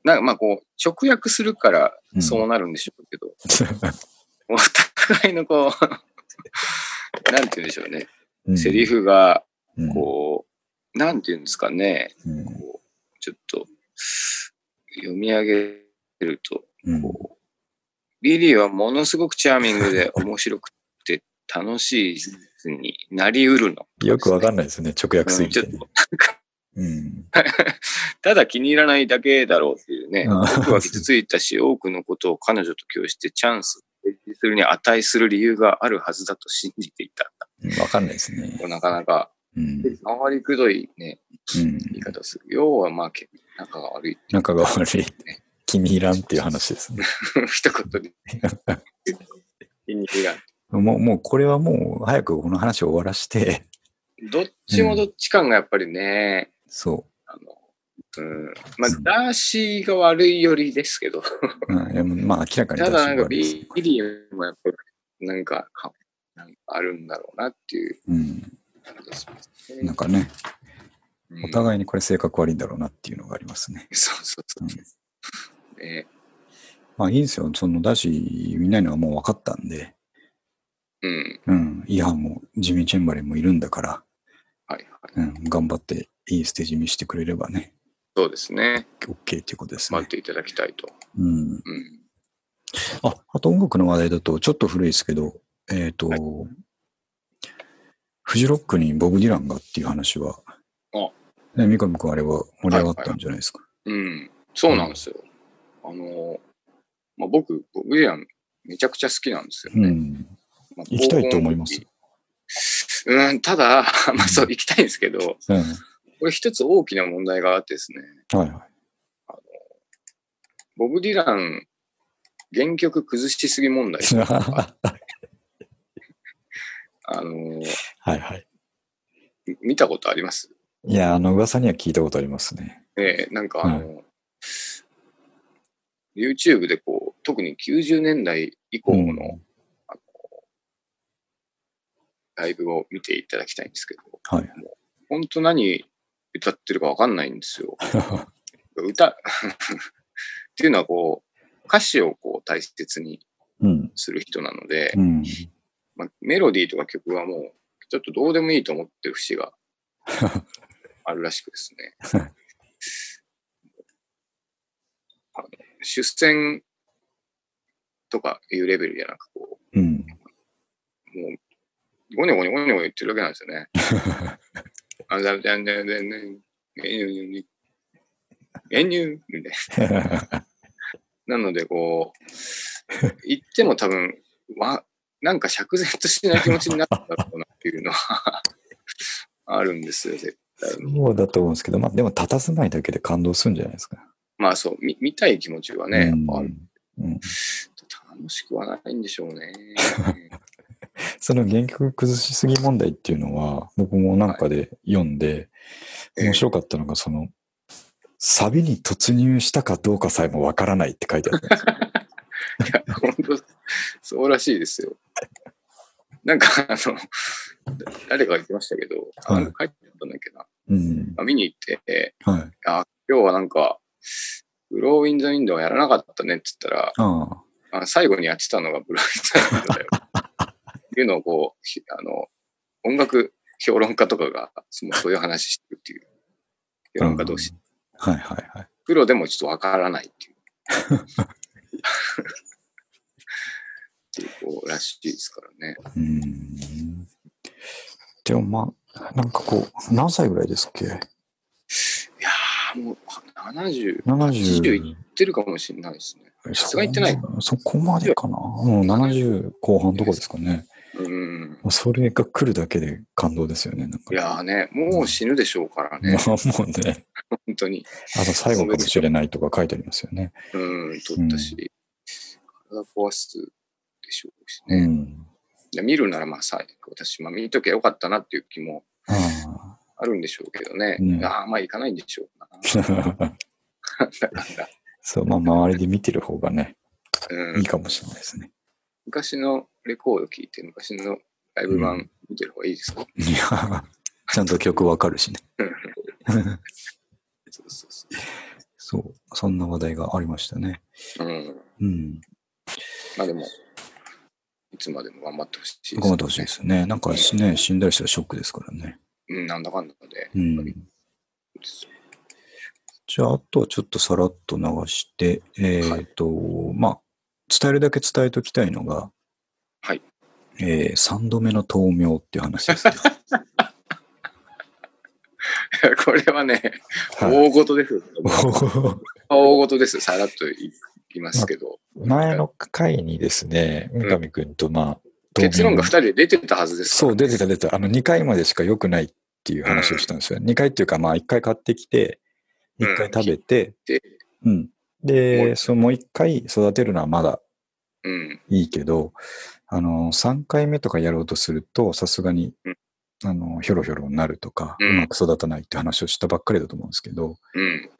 なんかまあこう、直訳するからうんそうなるんでしょうけど、お互いのこう、なんて言うんでしょうね。うんセリフが、うんこう、なんて言うんですかね。うんこうちょっと、読み上げると、うんこう、リリーはものすごくチャーミングで 面白くて楽しい人になりうるの。よくわかんないですね、直訳すぎてうん。ただ気に入らないだけだろうっていうね。僕は傷ついたし、多くのことを彼女と共有してチャンスを提示するに値する理由があるはずだと信じていた。うんわかんないですね。なかなか、うん。回りくどいね、うん。言い方をする。要はまあ、け仲が悪い。仲が悪い。気に入らんっていう話ですね。一言で。気に入らんもう、もうこれはもう早くこの話を終わらして、どっちもどっち感がやっぱりね、そあの、うん、まあ、ダーシーが悪いよりですけど、う。うん、いやまあ明らかにただなんかビビリーもやっぱり、なんかか、なんかあるんだろうなっていううん。感じがしますね。なんかね、うんお互いにこれ性格悪いんだろうなっていうのがありますね。そうそうそうう。ねまあいいんですよ。その、だし、みんなのはもう分かったんで、うん。うん。イハンもジミー・チェンバレンもいるんだから、はいはい。うん。頑張っていいステージ見せてくれればね、そうですね。OK っていうことですね待っ。ていただきたいと。うん。うん。あ、あと音楽の話題だと、ちょっと古いですけど、えっ、と、フジロックにボブ・ディランがっていう話は、あね、三上君あれは盛り上がったんじゃないですか。うん。そうなんですよ。あの、まあ、僕、ボブ・ディランめちゃくちゃ好きなんですよね。うん。まあ行きたいと思います？うん、ただ、まあそう、行きたいんですけど、うん。これ一つ大きな問題があってですね、はいはい。ボブ・ディラン、原曲崩しすぎ問題。は あの、いはい。見たことあります？いや、あの噂には聞いたことありますね。ええなんかあの、YouTube でこう、特に90年代以降の、うんあのライブを見ていただきたいんですけど、はい。本当何歌ってるかわかんないんですよ。歌、っていうのはこう、歌詞をこう大切にうん。する人なので、うん。まあ、メロディーとか曲はもう、ちょっとどうでもいいと思ってる節が あるらしくですね。あの出戦とかいうレベルじゃなく、こうん。う、もう、ゴニョゴニョゴニョゴニョ言ってるだけなんですよね。あざざんざんざんざん、えにゅにゅにゅえにゅみたいな。なので、こう、言っても多分、わ、なんか釈然としない気持ちになっただろうなっていうのはあるんですよ、絶対に。そうだと思うんですけど、まあでも佇まいだけで感動するんじゃないですか。まあそう、見見たい気持ちはね、やっぱあるんうん、楽しくはないんでしょうね。その原曲崩しすぎ問題っていうのは、僕もなんかで読んで、はい面白かったのが、その、サビに突入したかどうかさえもわからないって書いてあったんですよ。いや、本当そうらしいですよ。なんか、あの、誰かが言ってましたけど、あはいの書いてあったんだっけな。うん。あ見に行って、はい。あ、今日はなんか、ブローインザウィンドウやらなかったねって言ったら。あ最後にやってたのがブローインザウィンドウだよ。いうのをこう、ひあの、音楽評論家とかが、そのそういう話してるっていう。評論家同士。はいはいはい。プロでもちょっとわからないっていう。っていうこうらしいですからね。うーん。でもまあ、なんかこう、何歳ぐらいですっけ？いやーもう70、?70。80いってるかもしれないですね。さすがに行ってないかそこまでかな。もう70後半とかですかね。うん。それが来るだけで感動ですよね。いやーね、もう死ぬでしょうからもね。う もうね、本当に。あと最後かもしれないとか書いてありますよね。うん、撮ったし、体壊すでしょうしね。うん。で見るならまあさ、私、まあ見ときゃよかったなっていう気もああるんでしょうけどね。ねああ、まあ行かないんでしょう からそう、まあ周りで見てる方がね、うんいいかもしれないですね。昔のレコード聴いて、昔のライブ版見てる方がいいですか、いや、ちゃんと曲わかるしね。そうそうそそう、そんな話題がありましたね。う。うん。うん。まあでも、いつまでも頑張ってほしいです、頑張ってほしいですね。なんかしね、死んだりしたらショックですからね。うん、なんだかんだで。うんじゃあ、あとはちょっとさらっと流して、えっ、と、まあ、伝えるだけ伝えときたいのが、はい。えー、3度目の豆苗っていう話ですね。これはね、はい大事ですよ。大事です。さらっと言いますけど。前の回にですね、ん三上くんと、まあ、結論が2人人で出てたはずですからそう、出てた出てた。あの、2回までしか良くないっていう話をしたんですよ。2回っていうか、まあ、1回買ってきて、1回食べて、で、うん。もうで、一そのもう1回育てるのはまだうん。いいけど、あの、3回目とかやろうとすると、さすがにうん、あの、ひょろひょろになるとか、ううんまく育たないって話をしたばっかりだと思うんですけど、うん。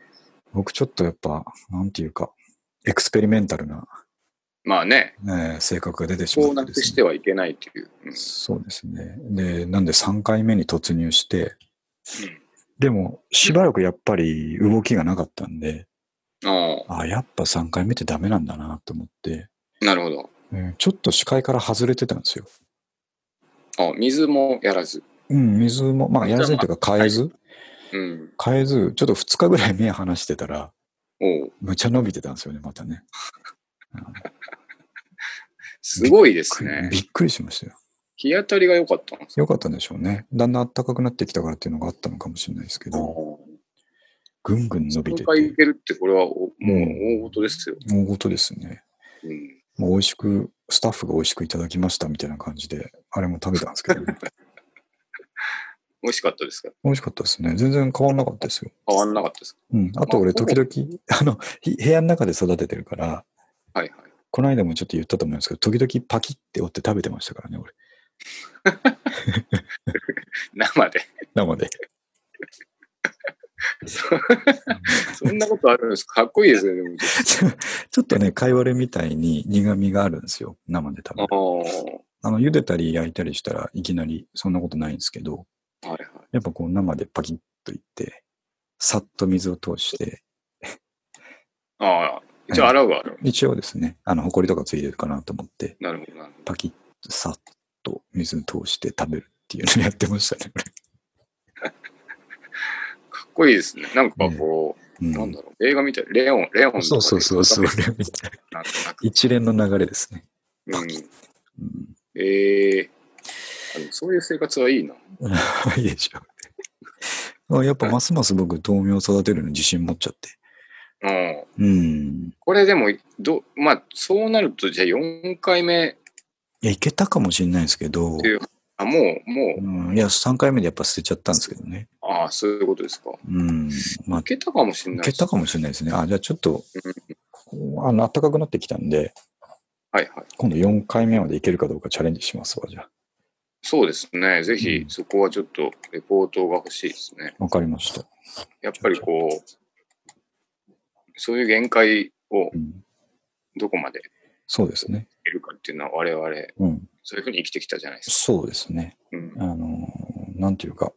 僕ちょっとやっぱ、なんていうか、エクスペリメンタルな、まあね、ね、性格が出てしこうなくまってですね。してはいけないという。うん。そうですね。で、なんで3回目に突入して、うん。でも、しばらくやっぱり動きがなかったんで、ああ。やっぱ3回目ってダメなんだなと思って、あ、なるほど。うんちょっと視界から外れてたんですよ。あ水もやらず。うん、水も、まあ、やらずにというか変えず、うん。変えず、ちょっと2日ぐらい目離してたら、おうむちゃ伸びてたんですよね、またね。すごいですね。びっくりしましたよ。日当たりが良かったんですよかったんでしょうね。だんだん暖かくなってきたからっていうのがあったのかもしれないですけど、ぐんぐん伸びて3回いて、けるって、これはおもう大事ですよ。大事ですね。うん。もう美味しく、スタッフが美味しくいただきましたみたいな感じで、あれも食べたんですけど、ね、美味しかったですか？美味しかったですね。全然変わんなかったですよ。変わんなかったですか？うん。あと俺、あ時々、あの、ひ部屋の中で育ててるから、はいはい。この間もちょっと言ったと思うんですけど、時々パキって折って食べてましたからね、俺。生で。生で。そ そんなことあるんですか？かっこいいですね、でも。ちょっとね、貝割れみたいに苦味があるんですよ。生で食べある。あの、茹でたり焼いたりしたらいきなりそんなことないんですけど、あ、はいはい。やっぱこう生でパキッといって、さっと水を通して、ああ、一応洗うは洗う。一応ですね、あの、埃とかついてるかなと思って、なるほど、なるほど。パキッとさっと水に通して食べるっていうのをやってましたね、こかっこいいですね。なんかこう、れ。なんだろう、映画みたい。レオン、レオンとかでそうそうそうそう。なんとなく一連の流れですね。うん、うんええあでもそういう生活はいいな。いいでしょ。やっぱますます僕、豆苗を育てるのに自信持っちゃって。うん。うん。これでも、ど、まあ、そうなると、じゃあ4回目いや、いけたかもしれないですけどっ、ていう、あ、もう、もう、うん、いや、3回目でやっぱ捨てちゃったんですけどね。ああ、そういうことですか。うん。まあい、けたかもしれないですいけたかもしれないですね。あ、じゃあちょっと、あの、暖かくなってきたんで、はいはい。今度4回目までいけるかどうかチャレンジしますわ、じゃあ。そうですね。ぜひう、んそこはちょっと、レポートが欲しいですね。わかりました。やっぱりこう、そういう限界をうん、どこまでそうですね。いるかっていうのは、我々、うん。そういうふうに生きてきたじゃないですか。そうですね。うんあのー、なんていうか、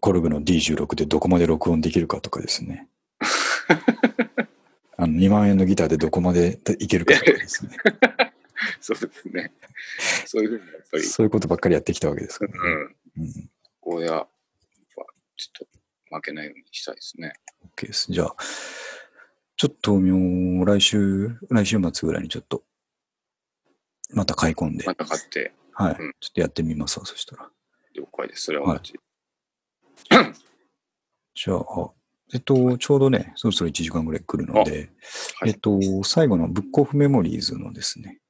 コルグの D16 でどこまで録音できるかとかですね。あの2万円のギターでどこまでいけるかとかですね。そうですね。そういうふうにやっぱり、そういうことばっかりやってきたわけですからね。うん。うん。こうや、やっぱちょっと負けないようにしたいですね。OK です。じゃあ、ちょっと豆苗、来週、来週末ぐらいにちょっと、また買い込んで、また買って、はい。うん。ちょっとやってみますわ、そしたら。了解です。それは同じ。じゃあ、えっと、ちょうどね、そろそろ1時間ぐらい来るので、はい。えっと、最後のブックオフメモリーズのですね、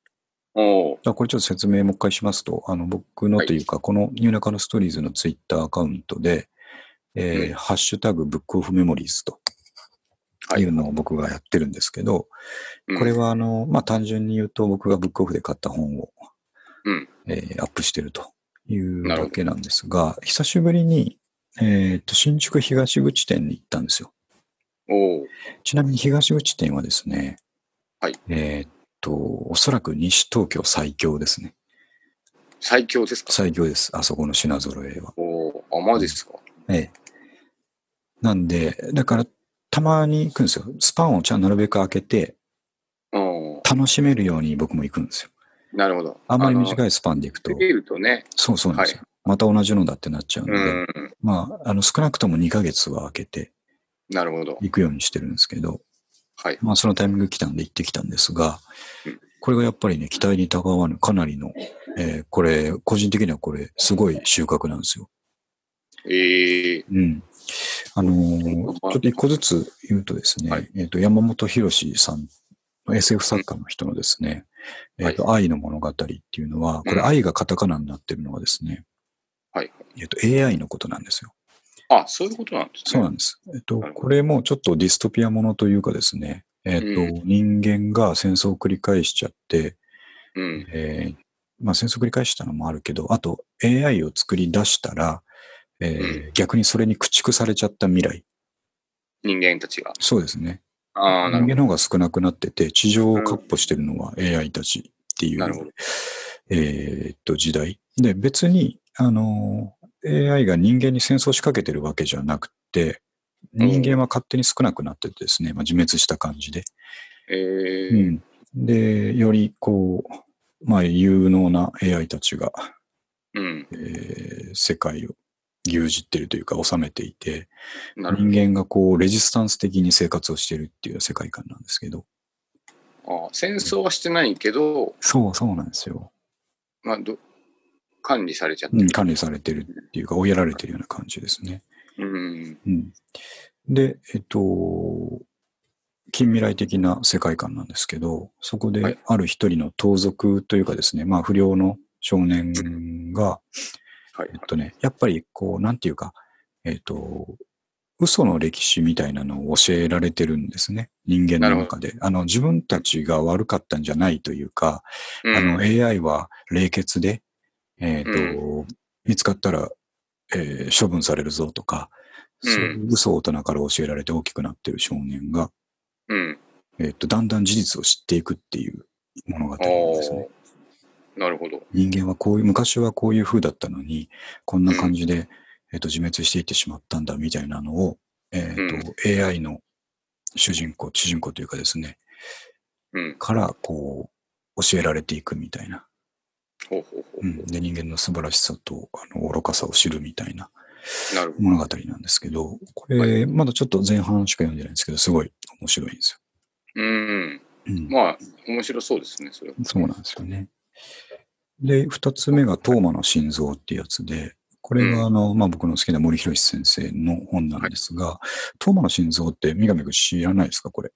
おこれちょっと説明もう一回しますと、あの、僕のというか、このニューナカのストーリーズのツイッターアカウントで、えーうん。ハッシュタグブックオフメモリーズと。はいいうのを僕がやってるんですけど、うんこれはあの、まあ、単純に言うと僕がブックオフで買った本を、うんえーアップしてるというだけなんですが、久しぶりに、えーと、新宿東口店に行ったんですよ。ちなみに東口店はですね、はいえーっと、おそらく西東京最強ですね。最強ですか？最強です。あそこの品揃えは。おおあ、マジですか？ええ。なんで、だから、たまに行くんですよ。スパンをちゃんとなるべく開けて、うん。楽しめるように僕も行くんですよ。なるほど。あんまりい。短いスパンで行くと過、ぎるとね。そうそうなんですよ。はまた同じのだってなっちゃうのうで、ん。まあ、あの、少なくとも2ヶ月は空けてなるほど。行くようにしてるんですけど、はい。まあ、そのタイミング来たんで行ってきたんですがうん、これがやっぱりね、期待にたがわぬかなりの、えーこれ、個人的にはこれ、すごい収穫なんですよ。ええうん。あのーまあちょっと一個ずつ言うとですね、はいえっ、と、山本博さん、SF 作家の人のですね、はいえっ、と、愛の物語っていうのは、これうん愛がカタカナになってるのはですね、はい。えっ、と、AI のことなんですよ。あ、そういうことなんですね。そうなんです。えっ、と、これもちょっとディストピアものというかですね、えっ、と、う人間が戦争を繰り返しちゃって、うん。えーまあ戦争を繰り返したのもあるけど、あと AI を作り出したら、えーう逆にそれに駆逐されちゃった未来。人間たちが。そうですね。あ人間の方が少なくなってて、地上を闊歩してるのは AI たちっていど。なるほうど。、えーっと、時代。で、別に、あの、AI が人間に戦争を仕掛けてるわけじゃなくて、人間は勝手に少なくなっててですね、まあ、自滅した感じで。ええうん。で、よりこう、まあ、有能な AI たちが、うん。えー世界を牛耳ってるというか治めていて、人間がこう、レジスタンス的に生活をしてるっていう世界観なんですけど。ど。あ戦争はしてないけど、そう、そうなんですよ。まあ、ど管理されちゃってる。うん、管理されてるっていうか、追いやられてるような感じですね。うん。うん。で、えっと、近未来的な世界観なんですけど、そこはいである一人の盗賊というかですね、まあ不良の少年が、はいえっ。とね、やっぱりこう、なんていうか、えっと、嘘の歴史みたいなのを教えられてるんですね。人間の中で。あの、自分たちが悪かったんじゃないというか、うんあの、AI は冷血で、えっ、と、見つかったら、えー処分されるぞとか、うんそういう嘘を大人から教えられて大きくなってる少年が、うん。えっ、と、だんだん事実を知っていくっていう物語なんですね。なるほど。人間はこういう、昔はこういう風だったのに、こんな感じで、えっ、と、自滅していってしまったんだみたいなのを、えっ、と、AI の主人公、主人公というかですね、うん。からこう、教えられていくみたいな。ほうほうほう。うん、で、人間の素晴らしさと、あの、愚かさを知るみたいな。物語なんですけど、こはれ、まだちょっと前半しか読んでないんですけど、すごい面白いんですうん。よ。うん。まあ、面白そうですね、それは。そうなんですよね。で、二つ目が、トーマの心臓っていうやつで、これがあの、まあ僕の好きな森博先生の本なんですが、トーマの心臓って三上君知らないですかこれ？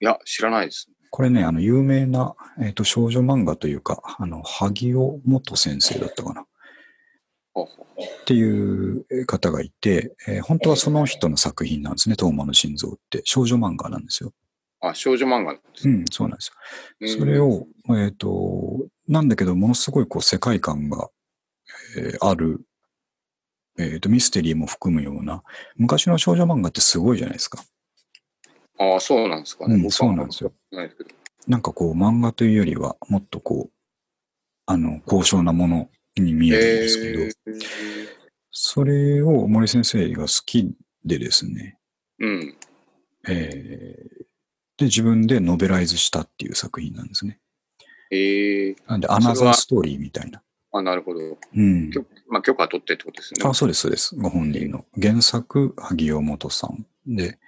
いや、知らないです。これね、あの、有名な、えっ、と、少女漫画というか、あの、萩尾元先生だったかな。っていう方がいて、えー本当はその人の作品なんですね、トーマの心臓って。少女漫画なんですよ。あ、少女漫画うん、そうなんですよ。うんそれを、えっ、と、なんだけど、ものすごいこう世界観が、えーある、えっ、と、ミステリーも含むような、昔の少女漫画ってすごいじゃないですか。ああ、そうなんですかね。うん、そうなんですよ。なんかこう、漫画というよりは、もっとこう、あの、高尚なものに見えるんですけど、えーそれを森先生が好きでですね、うん。えーで、自分でノベライズしたっていう作品なんですね。ええなんで、アナザーストーリーみたいな。あ、なるほど。うん。許まあ、許可取ってってことですね。あ、そうです、そうです。ご本人の。原作、萩尾元さんで、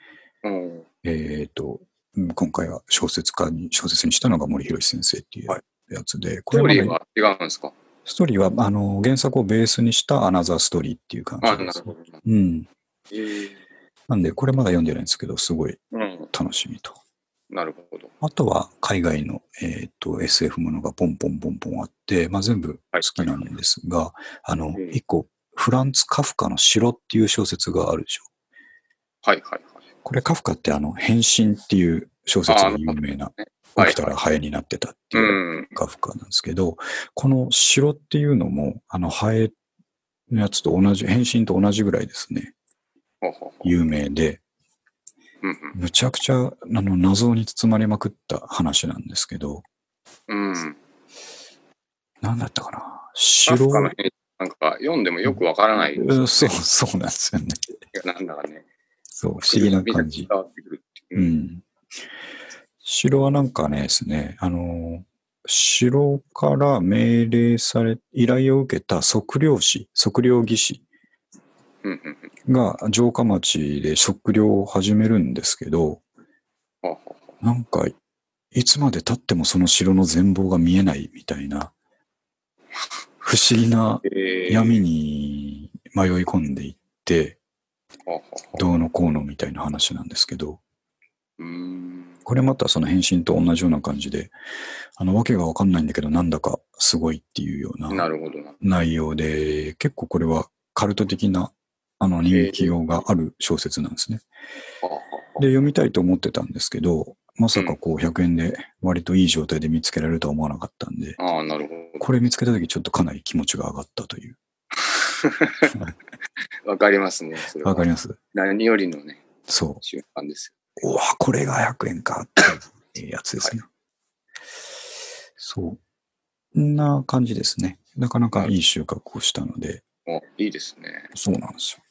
うん。えっ、と、うん今回は小説家に、小説にしたのが森博先生っていうはいやつで、スこれまでトーリーは違うんですか？ストーリーは、あの、原作をベースにしたアナザーストーリーっていう感あ、じです。なるほど。うん。えーなんで、これまだ読んでないんですけど、すごいうん。楽しみと。なるほど。あとは、海外の、えっ、と、SF ものがポンポンポンポンあって、まあ、全部好きなんですが、あのうん、一個、フランツ・カフカの城っていう小説があるでしょ？はいはいはい。これカフカってあの、変身っていう小説が有名な、はい起きたらハエになってたってう。いうんカフカなんですけど、この城っていうのも、あの、ハエのやつと同じ、変身と同じぐらいですね、有名で、うんむちゃくちゃ、あの、謎に包まれまくった話なんですけど、うん。うん。なんだったかなカ城フカの編なんか読んでもよくわからない。うんそう、そうなんですよね。なんだかね。そう、不思議な感じ。うう。ん。城はなんかねですね、あの、城から命令され、依頼を受けた測量士、測量技師。が城下町で測量を始めるんですけど、なんか、いつまで経ってもその城の全貌が見えないみたいな、不思議な闇に迷い込んでいって、どうのこうのみたいな話なんですけど。これまたその変身と同じような感じで、あの、わけがわかんないんだけど、なんだかすごいっていうようななるほどな。内容で、結構これはカルト的な、あの、人気がある小説なんですね。で、読みたいと思ってたんですけど、まさかこう100円で割といい状態で見つけられるとは思わなかったんで、ああ、なるほど。これ見つけた時ちょっとかなり気持ちが上がったという。わかりますね。わかります？何よりのね、そ瞬間ですう。うわ、これが100円かっていうやつですね。そう。こんな感じですね。なかなかいい収穫をしたので、いいですね。そうなんですよ。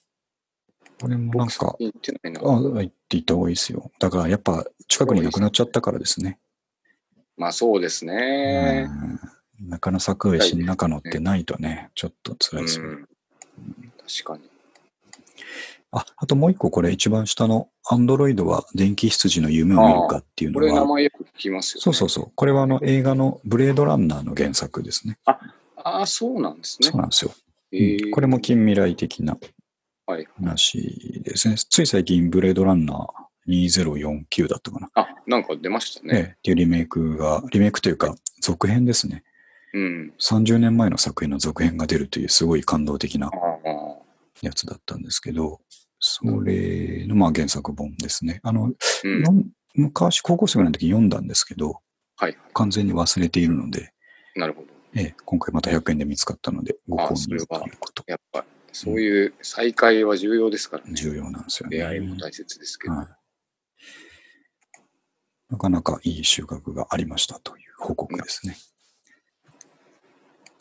これもなんか、言ってないな。あ、行っていった方がいいですよ。だからやっぱ近くになくなっちゃったからですね。まあそうですね。うん中野桜井新中野ってないとね、ちょっと辛いですよね。うん確かに。あ、あともう一個これ一番下のアンドロイドは電気羊の夢を見るかっていうこれ名のは、前よく聞きますよ、ね。そうそうそう。これはあの映画のブレードランナーの原作ですね。ああ、そうなんですねそう。なんですよ。えーうんこれも近未来的なはい。話ですね。つい最近ブレードランナー2049だったかな。あ、なんか出ましたね。ええっていうリメイクが、リメイクというか続編ですね。うん。30年前の作品の続編が出るというすごい感動的な。やつだったんですけど、それのまあ原作本ですね。あの、うん。昔高校生ぐらいの時に読んだんですけど、はい。完全に忘れているので、なるほど。ええ今回また100円で見つかったので、ご購入ということ、やっぱ、そういう再会は重要ですからね。重要なんですよね。出会いも大切ですけど。はい。なかなかいい収穫がありましたという報告ですね。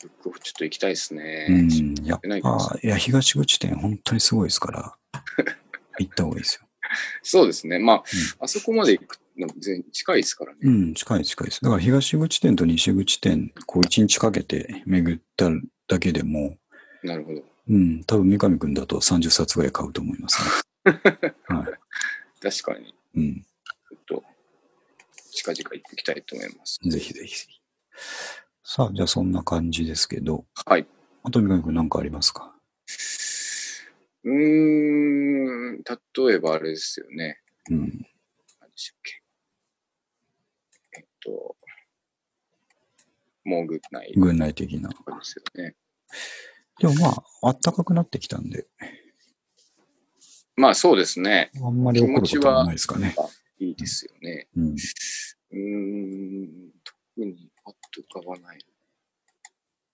ブックオフちょっと行きたいですね。うん。やっぱ、いや、東口店本当にすごいですから、行った方がいいですよ。そうですね。まあ、あそこまで行くの全然近いですからね。うん、近い近いです。だから東口店と西口店、こう一日かけて巡っただけでも、なるほど。うん、多分三上くんだと30冊ぐらい買うと思いますね。は確かに、い。うん。ちょっと、近々行ってきたいと思います。ぜひぜひぜひ。さあ、じゃあそんな感じですけど、はい。あと三上くん何かありますか？うーん、例えばあれですよね。うん。何でしたっけ？えっと、モグナイ軍内的な。ですよね。でもまあ、あったかくなってきたんで、まあそうですね。あんまり怒ることはないですかね。いいですよね。うん。うーん、特にパッと浮かばない。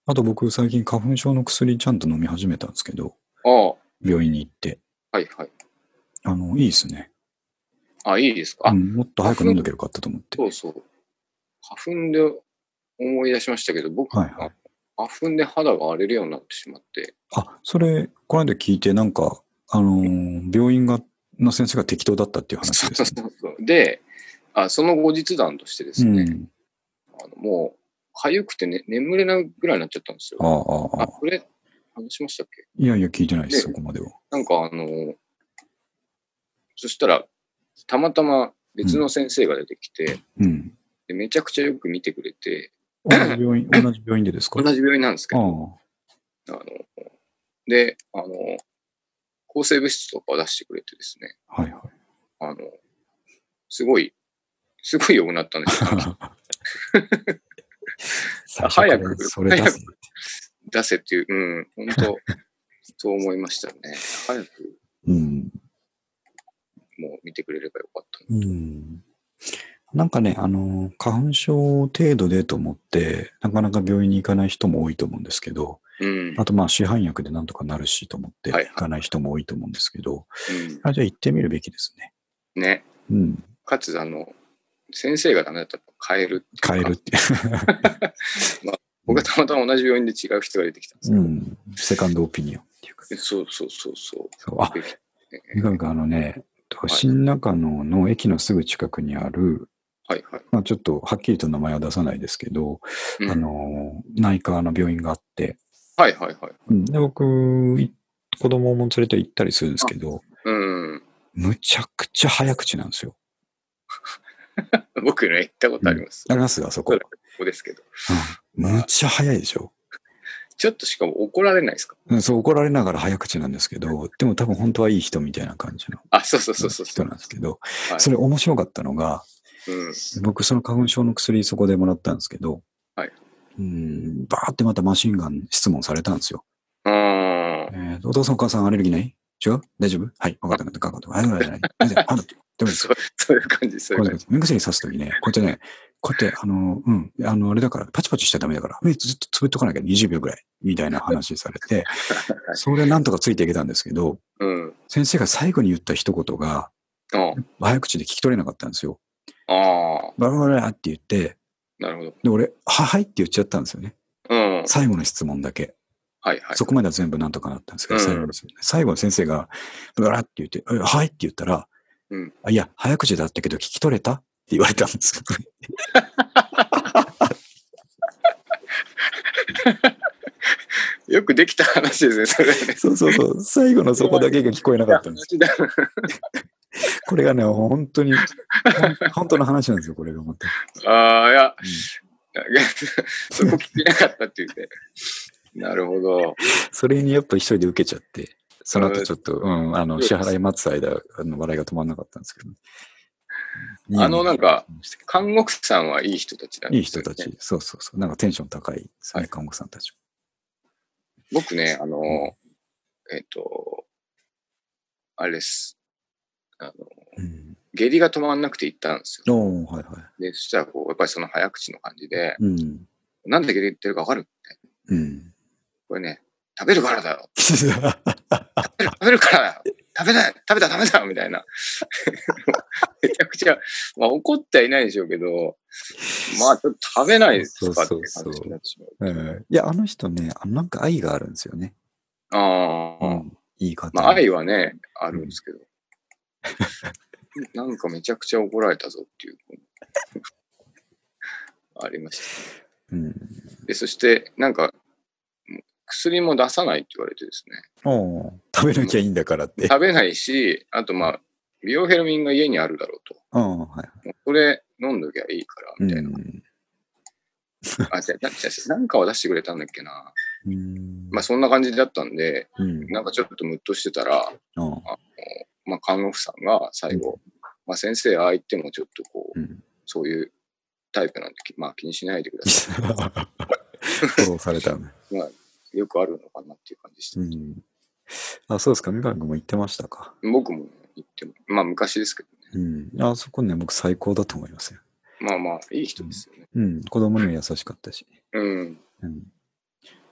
あと僕最近花粉症の薬ちゃんと飲み始めたんですけど、ああ、病院に行って。はいはい。あの、いいですね。あ、いいですか？あ、うん、もっと早く飲んどけよかったと思って。そうそう。花粉で思い出しましたけど、僕、はいはい花粉で肌が荒れるようになってしまって。あ、それ、この間聞いて、なんか、あのー病院が、の先生が適当だったっていう話そうですね。そうそう。で、あその後日談としてですね、うん。あのもう、痒くて、ね、眠れないぐらいになっちゃったんですあよ。あ、あああ、。これ、話しましたっけ？いやいや、聞いてないです、でそこまでは。なんかあの、そしたら、たまたま別の先生が出てきて、うん。でめちゃくちゃよく見てくれて、同じ病院、同じ病院でですか？同じ病院なんですけあど、あ。あの、で、あの、抗生物質とかを出してくれてですね、はいはい。あの、すごい、すごい良くなったんですよ。早くそれ出す。出せっていう、うん、本当そう思いましたね。早くうん。もう見てくれればよかったうん。なんかね、あの、花粉症程度でと思って、なかなか病院に行かない人も多いと思うんですけど、うん。あとまあ市販薬でなんとかなるしと思ってはいはい行かない人も多いと思うんですけど、うん、あじゃあ行ってみるべきですね。ね。うん。かつ、あの、先生がダメだったら変える変えるっていう。僕はたまたま同じ病院で違う人が出てきたんですけど、うん。セカンドオピニオンっていうか。そうそうそうそう。そうあ、三上君、あのね、新中野の駅のすぐ近くにある、はいはい。まあちょっとはっきりと名前は出さないですけど、うんあの、内科の病院があって、はいはいはい。うんで、僕、い子供も連れて行ったりするんですけど、うん。むちゃくちゃ早口なんですよ。僕ね、行ったことあります。あります？あそこ。ここですけど。うんむちゃ早いでしょ。ちょっとしかも怒られないですか？うんそう怒られながら早口なんですけど、でも多分本当はいい人みたいな感じのあ、そうそうそうそう。人なんですけど、はいそれ面白かったのが、うん。僕その花粉症の薬そこでもらったんですけど、はいうん、バーってまたマシンガン質問されたんですよ。あえーお父さんお母さんアレルギーない？違う？大丈夫？はい、分かった分かった分かった。あ、じゃない？あ、じゃあ、あダメですそうそういう感じ、そういう感じ。こうやって目薬さすときね、こうやってね、こうやって、あの、うん、あの、あれだから、パチパチしちゃダメだから、目ずっとつぶっとかなきゃ20秒ぐらい、みたいな話されて、それなんとかついていけたんですけど、うん。先生が最後に言った一言が、あ早口で聞き取れなかったんですよ。あバラバラって言って、ー、なるほど。で、俺、は、はいって言っちゃったんですよね。うん。最後の質問だけ。はいはい。そこまでは全部なんとかなったんですけど、うん最後の最後の先生が、バラって言って、えはいって言ったら、うんあいや、早口だったけど聞き取れた？って言われたんですよ。よくできた話ですね、それね。そうそうそう。最後のそこだけが聞こえなかったんです。これがね、本当に、本当の話なんですよ、これがまた。ああ、いや、そこ聞けなかったって言って。なるほど。それにやっぱ一人で受けちゃって、その後ちょっと、うん、あの、支払い待つ間、あの、笑いが止まんなかったんですけど。あのなんか、看護婦さんはいい人たちだ、いい人たち。。そうそうそう。なんかテンション高いですね、はい看護師さんたち。僕ね、あの、えっ、と、あれです。あの、うん。下痢が止まんなくて行ったんですよ。はいはで、そしたらこう、やっぱりその早口の感じで、い。うん。なんで下痢言ってるかわかる。うん。これね、食べるからだよ。食べる食べるからだよ。食べない食べたらダメだよみたいな。めちゃくちゃ、まあ怒ってはいないでしょうけど、まあちょっと食べないですかって感じになってしまう。うんいや、あの人ね、なんか愛があるんですよね。ああ、うん。いい方。まあ愛はね、あるんですけど。なんかめちゃくちゃ怒られたぞっていう。ありました。うん。で、そして、なんか、薬も出さないって言われてですね。食べなきゃいいんだからって。食べないし、あとまあ、ビオヘルミンが家にあるだろうと。うん、はい。もうそれ飲んどきゃいいから、うみたいな。ん。あ、じゃあ、ななんかは出してくれたんだっけな。うん。まあ、そんな感じだったんで、うん。なんかちょっとムッとしてたら、うんまあ、看護婦さんが最後、まあ、先生、ああ言ってもちょっとこう、うん。そういうタイプなんで、まあ、気にしないでください。フォローされたの。まあ、よくあるのかなっていう感じでした。うん。あ、そうですか。三上君も言ってましたか？僕も言っても、まあ、昔ですけどね。うん。あそこね、僕最高だと思いますよ。まあまあ、いい人ですよね。うん。子供にも優しかったし。うん。うん。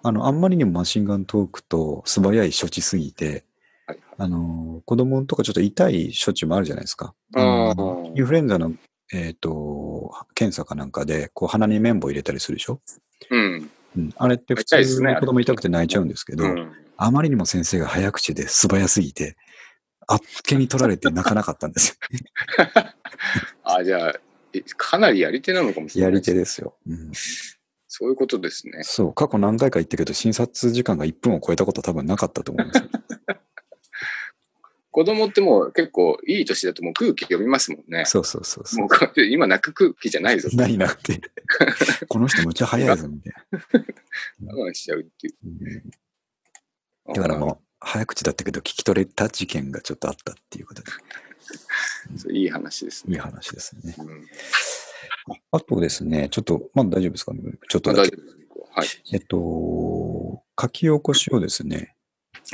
あの、あんまりにもマシンガントークと素早い処置すぎて、はいあの、子供とかちょっと痛い処置もあるじゃないですか。あーのインフルエンザの、えっ、と、検査かなんかで、こう鼻に綿棒入れたりするでしょ？うん。うん。あれって普通の子供痛くて泣いちゃうんですけど、うん。あまりにも先生が早口で素早すぎて、あっけに取られて泣かなかったんです あ、じゃあ、えかなりやり手なのかもしれよ。ない。やり手ですよ。うん。そういうことですね。そう、過去何回か言ったけど、診察時間が1分を超えたこと多分なかったと思いますよ。子供ってもう結構いい年だともう空気読みますもんね。そうそうそうそうもう今泣く空気じゃないぞ。ないなって。この人むっちゃ早いぞ、みたいな。我慢しちゃうっていう。うんだからもう、早口だったけど、聞き取れた事件がちょっとあったっていうことで、いい話ですね。いい話ですね。うん、あとですね、ちょっと、まだ大丈夫ですか？ちょっとあだけ。大丈夫です。はい。えっと、書き起こしをですね、うん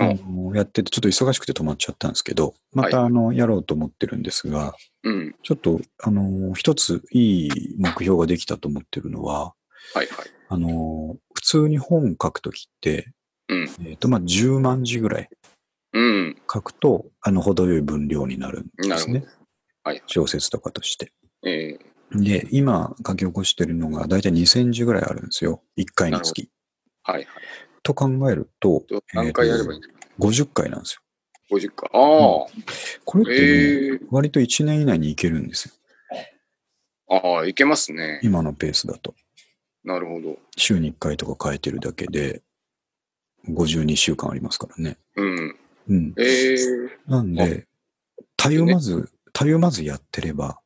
あのやってて、ちょっと忙しくて止まっちゃったんですけど、また、はあの、やろうと思ってるんですが、うん。ちょっと、あの、一ついい目標ができたと思ってるのは、はいはい。あの、普通に本書くときって、うん。えっと、まあ、10万字ぐらいうん。書くと、あの、程よい分量になるんですね。はい。小説とかとして。えで、今書き起こしてるのが、だいたい2000字ぐらいあるんですよ。1回につき。ー、はいはい。と考えると、と何回やればいいんですか、50回なんですよ。?50 回。あこれっあ、てね、ええ割と1年以内にいけるんですよ。ああ、いけますね。今のペースだと。なるほど。週に1回とか書いてるだけで、52週間ありますからね。うん。うん。ええなんで、たゆまず、たゆまずやってれば、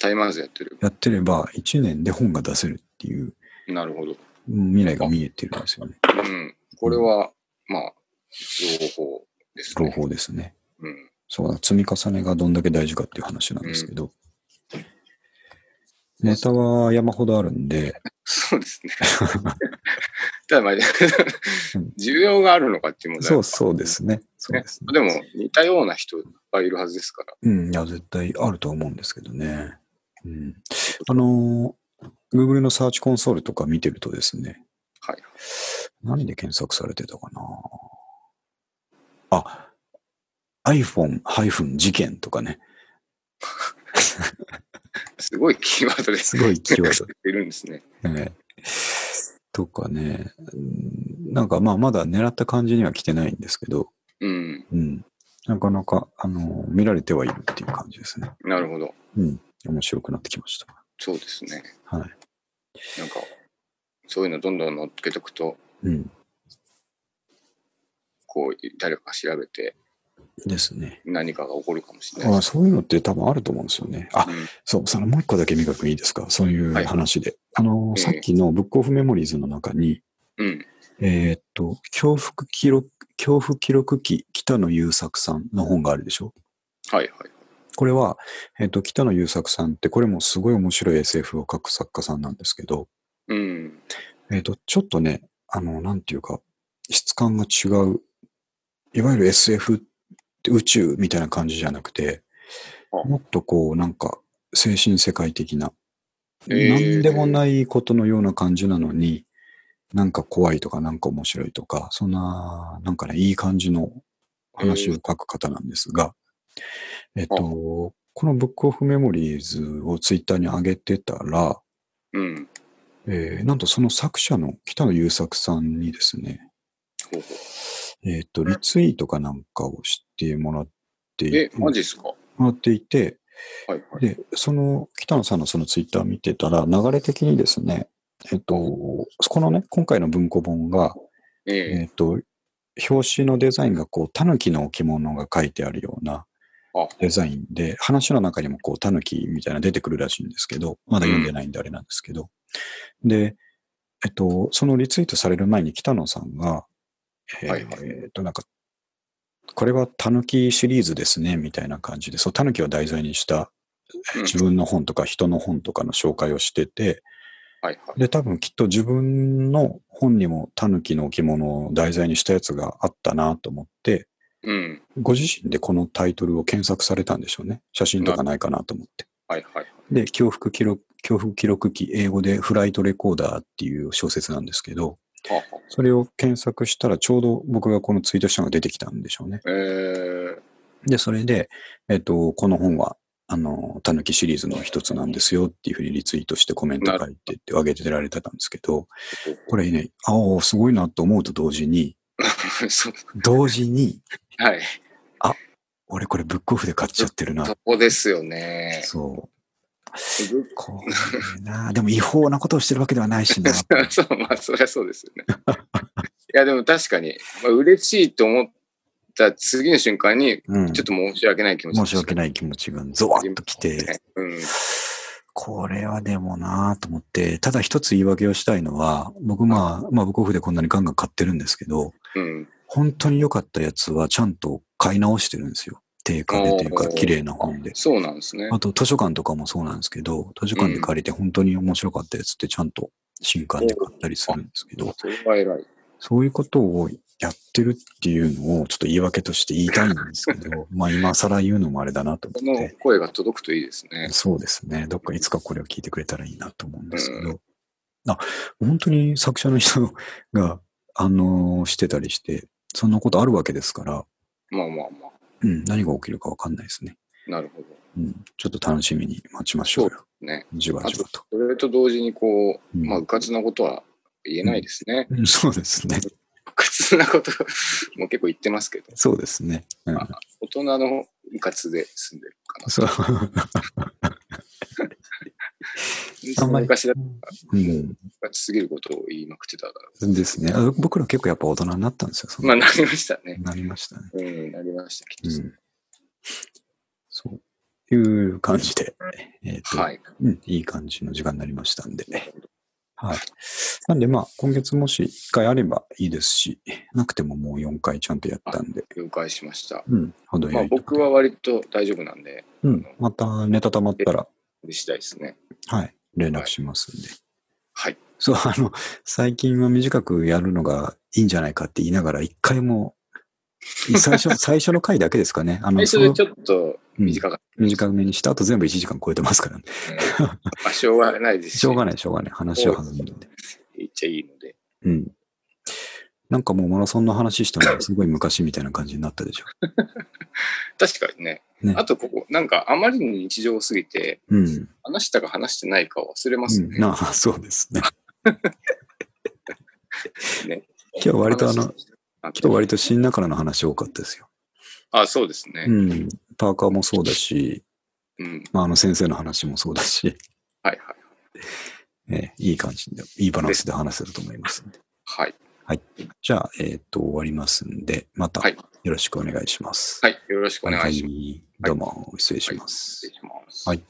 タイマーズやってる。やってれば1年で本が出せるっていうなるほど。うん未来が見えてるんですよね。うん。これは、まあ、情報です朗ね。報ですね。うん。そうだ、積み重ねがどんだけ大事かっていう話なんですけど、ネタは山ほどあるんで、そうですね。ただまあ、需要があるのかっていう問題そうそうですね。そうですね。でも、似たような人いっぱいいるはずですから。うん、いや、絶対あると思うんですけどね。うん。あの、Google のサーチコンソールとか見てるとですね、はい。何で検索されてたかな？あ、iPhone- 事件とかね、すごいキーワードです。すごいキーワードいるんですね。ええとかね、うんなんかまあまだ狙った感じには来てないんですけど、うん。うん。なかなか、あの、見られてはいるっていう感じですね。なるほど。うん。面白くなってきました。そうですね。はい。なんか、そういうのどんどん乗っけとくと、うん。こう、誰かが調べてですね。何かが起こるかもしれないです。あそういうのって多分あると思うんですよね。あ、うんそう、そのもう一個だけ美くいいですか？そういうはい話で。あの、ええさっきのブックオフメモリーズの中に、うん。えーっと、恐怖記録、恐怖記録記、北野優作さんの本があるでしょ？はいはい。これは、えーっと、北野優作さんって、これもすごい面白い SF を書く作家さんなんですけど、うん。えーっと、ちょっとね、あの、なんていうか、質感が違う、いわゆる SF って宇宙みたいな感じじゃなくて、あ。もっとこう、なんか、精神世界的な、えー。なんでもないことのような感じなのに、なんか怖いとか、なんか面白いとか、そんな、なんかね、いい感じの話を書く方なんですが、えっと、このブックオフメモリーズをツイッターに上げてたら、うん。えーなんとその作者の北野優作さんにですね、ほうほえっと、リツイートかなんかをしてもらっていうえ、マジっすか？もらっていて、はいはい。で、その北野さんのそのツイッター見てたら、流れ的にですね、えっと、このね、今回の文庫本が、ええ。えっと、表紙のデザインがこう、狸の置物が書いてあるようなあ、デザインで、話の中にもこう、狸みたいなの出てくるらしいんですけど、まだ読んでないんであれなんですけど、で、えっと、そのリツイートされる前に北野さんが、えーはいはい。えっと、なんか、これは狸シリーズですね、みたいな感じで、そう、狸を題材にした自分の本とか人の本とかの紹介をしてて、はいはい。で、多分きっと自分の本にも狸の置物を題材にしたやつがあったなと思って、うん。ご自身でこのタイトルを検索されたんでしょうね。写真とかないかなと思って。はいはい。で、恐怖記録、恐怖記録機、英語でフライトレコーダーっていう小説なんですけど、はあはそれを検索したらちょうど僕がこのツイートしたのが出てきたんでしょうね。あ、えー、で、それで、えっと、この本は、あの、たぬきシリーズの一つなんですよっていうふうにリツイートしてコメント書いてって上げてられてたんですけど、これね、ああ、すごいなと思うと同時に、同時に、はい。俺これブックオフで買っちゃってるな。そこですよね。そう。これな、でも違法なことをしてるわけではないしな。そう、まあ、そりゃそうですよね。いや、でも確かに、まあ、嬉しいと思った次の瞬間に、うん。ちょっと申し訳ない気持ち申し訳ない気持ちがゾワッときて、うん。これはでもなと思って、ただ一つ言い訳をしたいのは、僕まあ、まあブックオフでこんなにガンガン買ってるんですけど、うん。本当に良かったやつはちゃんと買い直してるんですよ。定価でというか、綺麗な本で。そうなんですね。あと図書館とかもそうなんですけど、図書館で借りて本当に面白かったやつってちゃんと新刊で買ったりするんですけど、それは偉い。そういうことをやってるっていうのをちょっと言い訳として言いたいんですけど、まあ今更言うのもあれだなとこの思って。声が届くといいですね。そうですね。どっかいつかこれを聞いてくれたらいいなと思うんですけど。あ、本当に作者の人が、あのーしてたりして、そんなことあるわけですから、まあまあまあ。うん、何が起きるかわかんないですね。なるほど。うん、ちょっと楽しみに待ちましょうよ。ね。じわじわと。、それと同時にこう、うんまあ、うかつなことは言えないですね。うんそうですね。うかつなことも結構言ってますけど、そうですね。うん、大人のうかつで住んでるかな。そう。あんまり昔だとうん、すぎることを言いまくってたから。ですね。あ僕ら結構やっぱ大人になったんですよ。まあ、なりましたね。なりましたね。うん、なりました、きっと。うん。そう。いう感じで、えっ、と、はい。うん、いい感じの時間になりましたんで。はい。なんでまあ、今月もし1回あればいいですし、なくてももう4回ちゃんとやったんで、了解しました。うん、程まあ、よいとこ僕は割と大丈夫なんで、うん、またネタ溜まったら、次第ですね。はい、連絡しますんで。はい。そう、あの、最近は短くやるのがいいんじゃないかって言いながら、一回も、最初、最初の回だけですかね。あの、最初でちょっと短かった短めにした後全部1時間超えてますからね。ですね。まあ、しょうがないですし、しょうがない、しょうがない。話を弾むんで。言っちゃいいので。うん。なんかもうマラソンの話したのがすごい昔みたいな感じになったでしょ。確かにね。ねあと、ここ、なんかあまりに日常すぎて、うん。話したか話してないかを忘れますね。うん、なあ、そうですね。ね今日割とあの、あ今日割と新中野の話多かったですよ。あ、そうですね。うん。パーカーもそうだし、うん。まあ、あの先生の話もそうだし、はいはい。えーいい感じで、いいバランスで話せると思いますんで。はい。じゃあ、えっ、と、終わりますんで、またはいよろしくお願いします。はい。よろしくお願いします。はいどうも、失礼します。失礼します。はい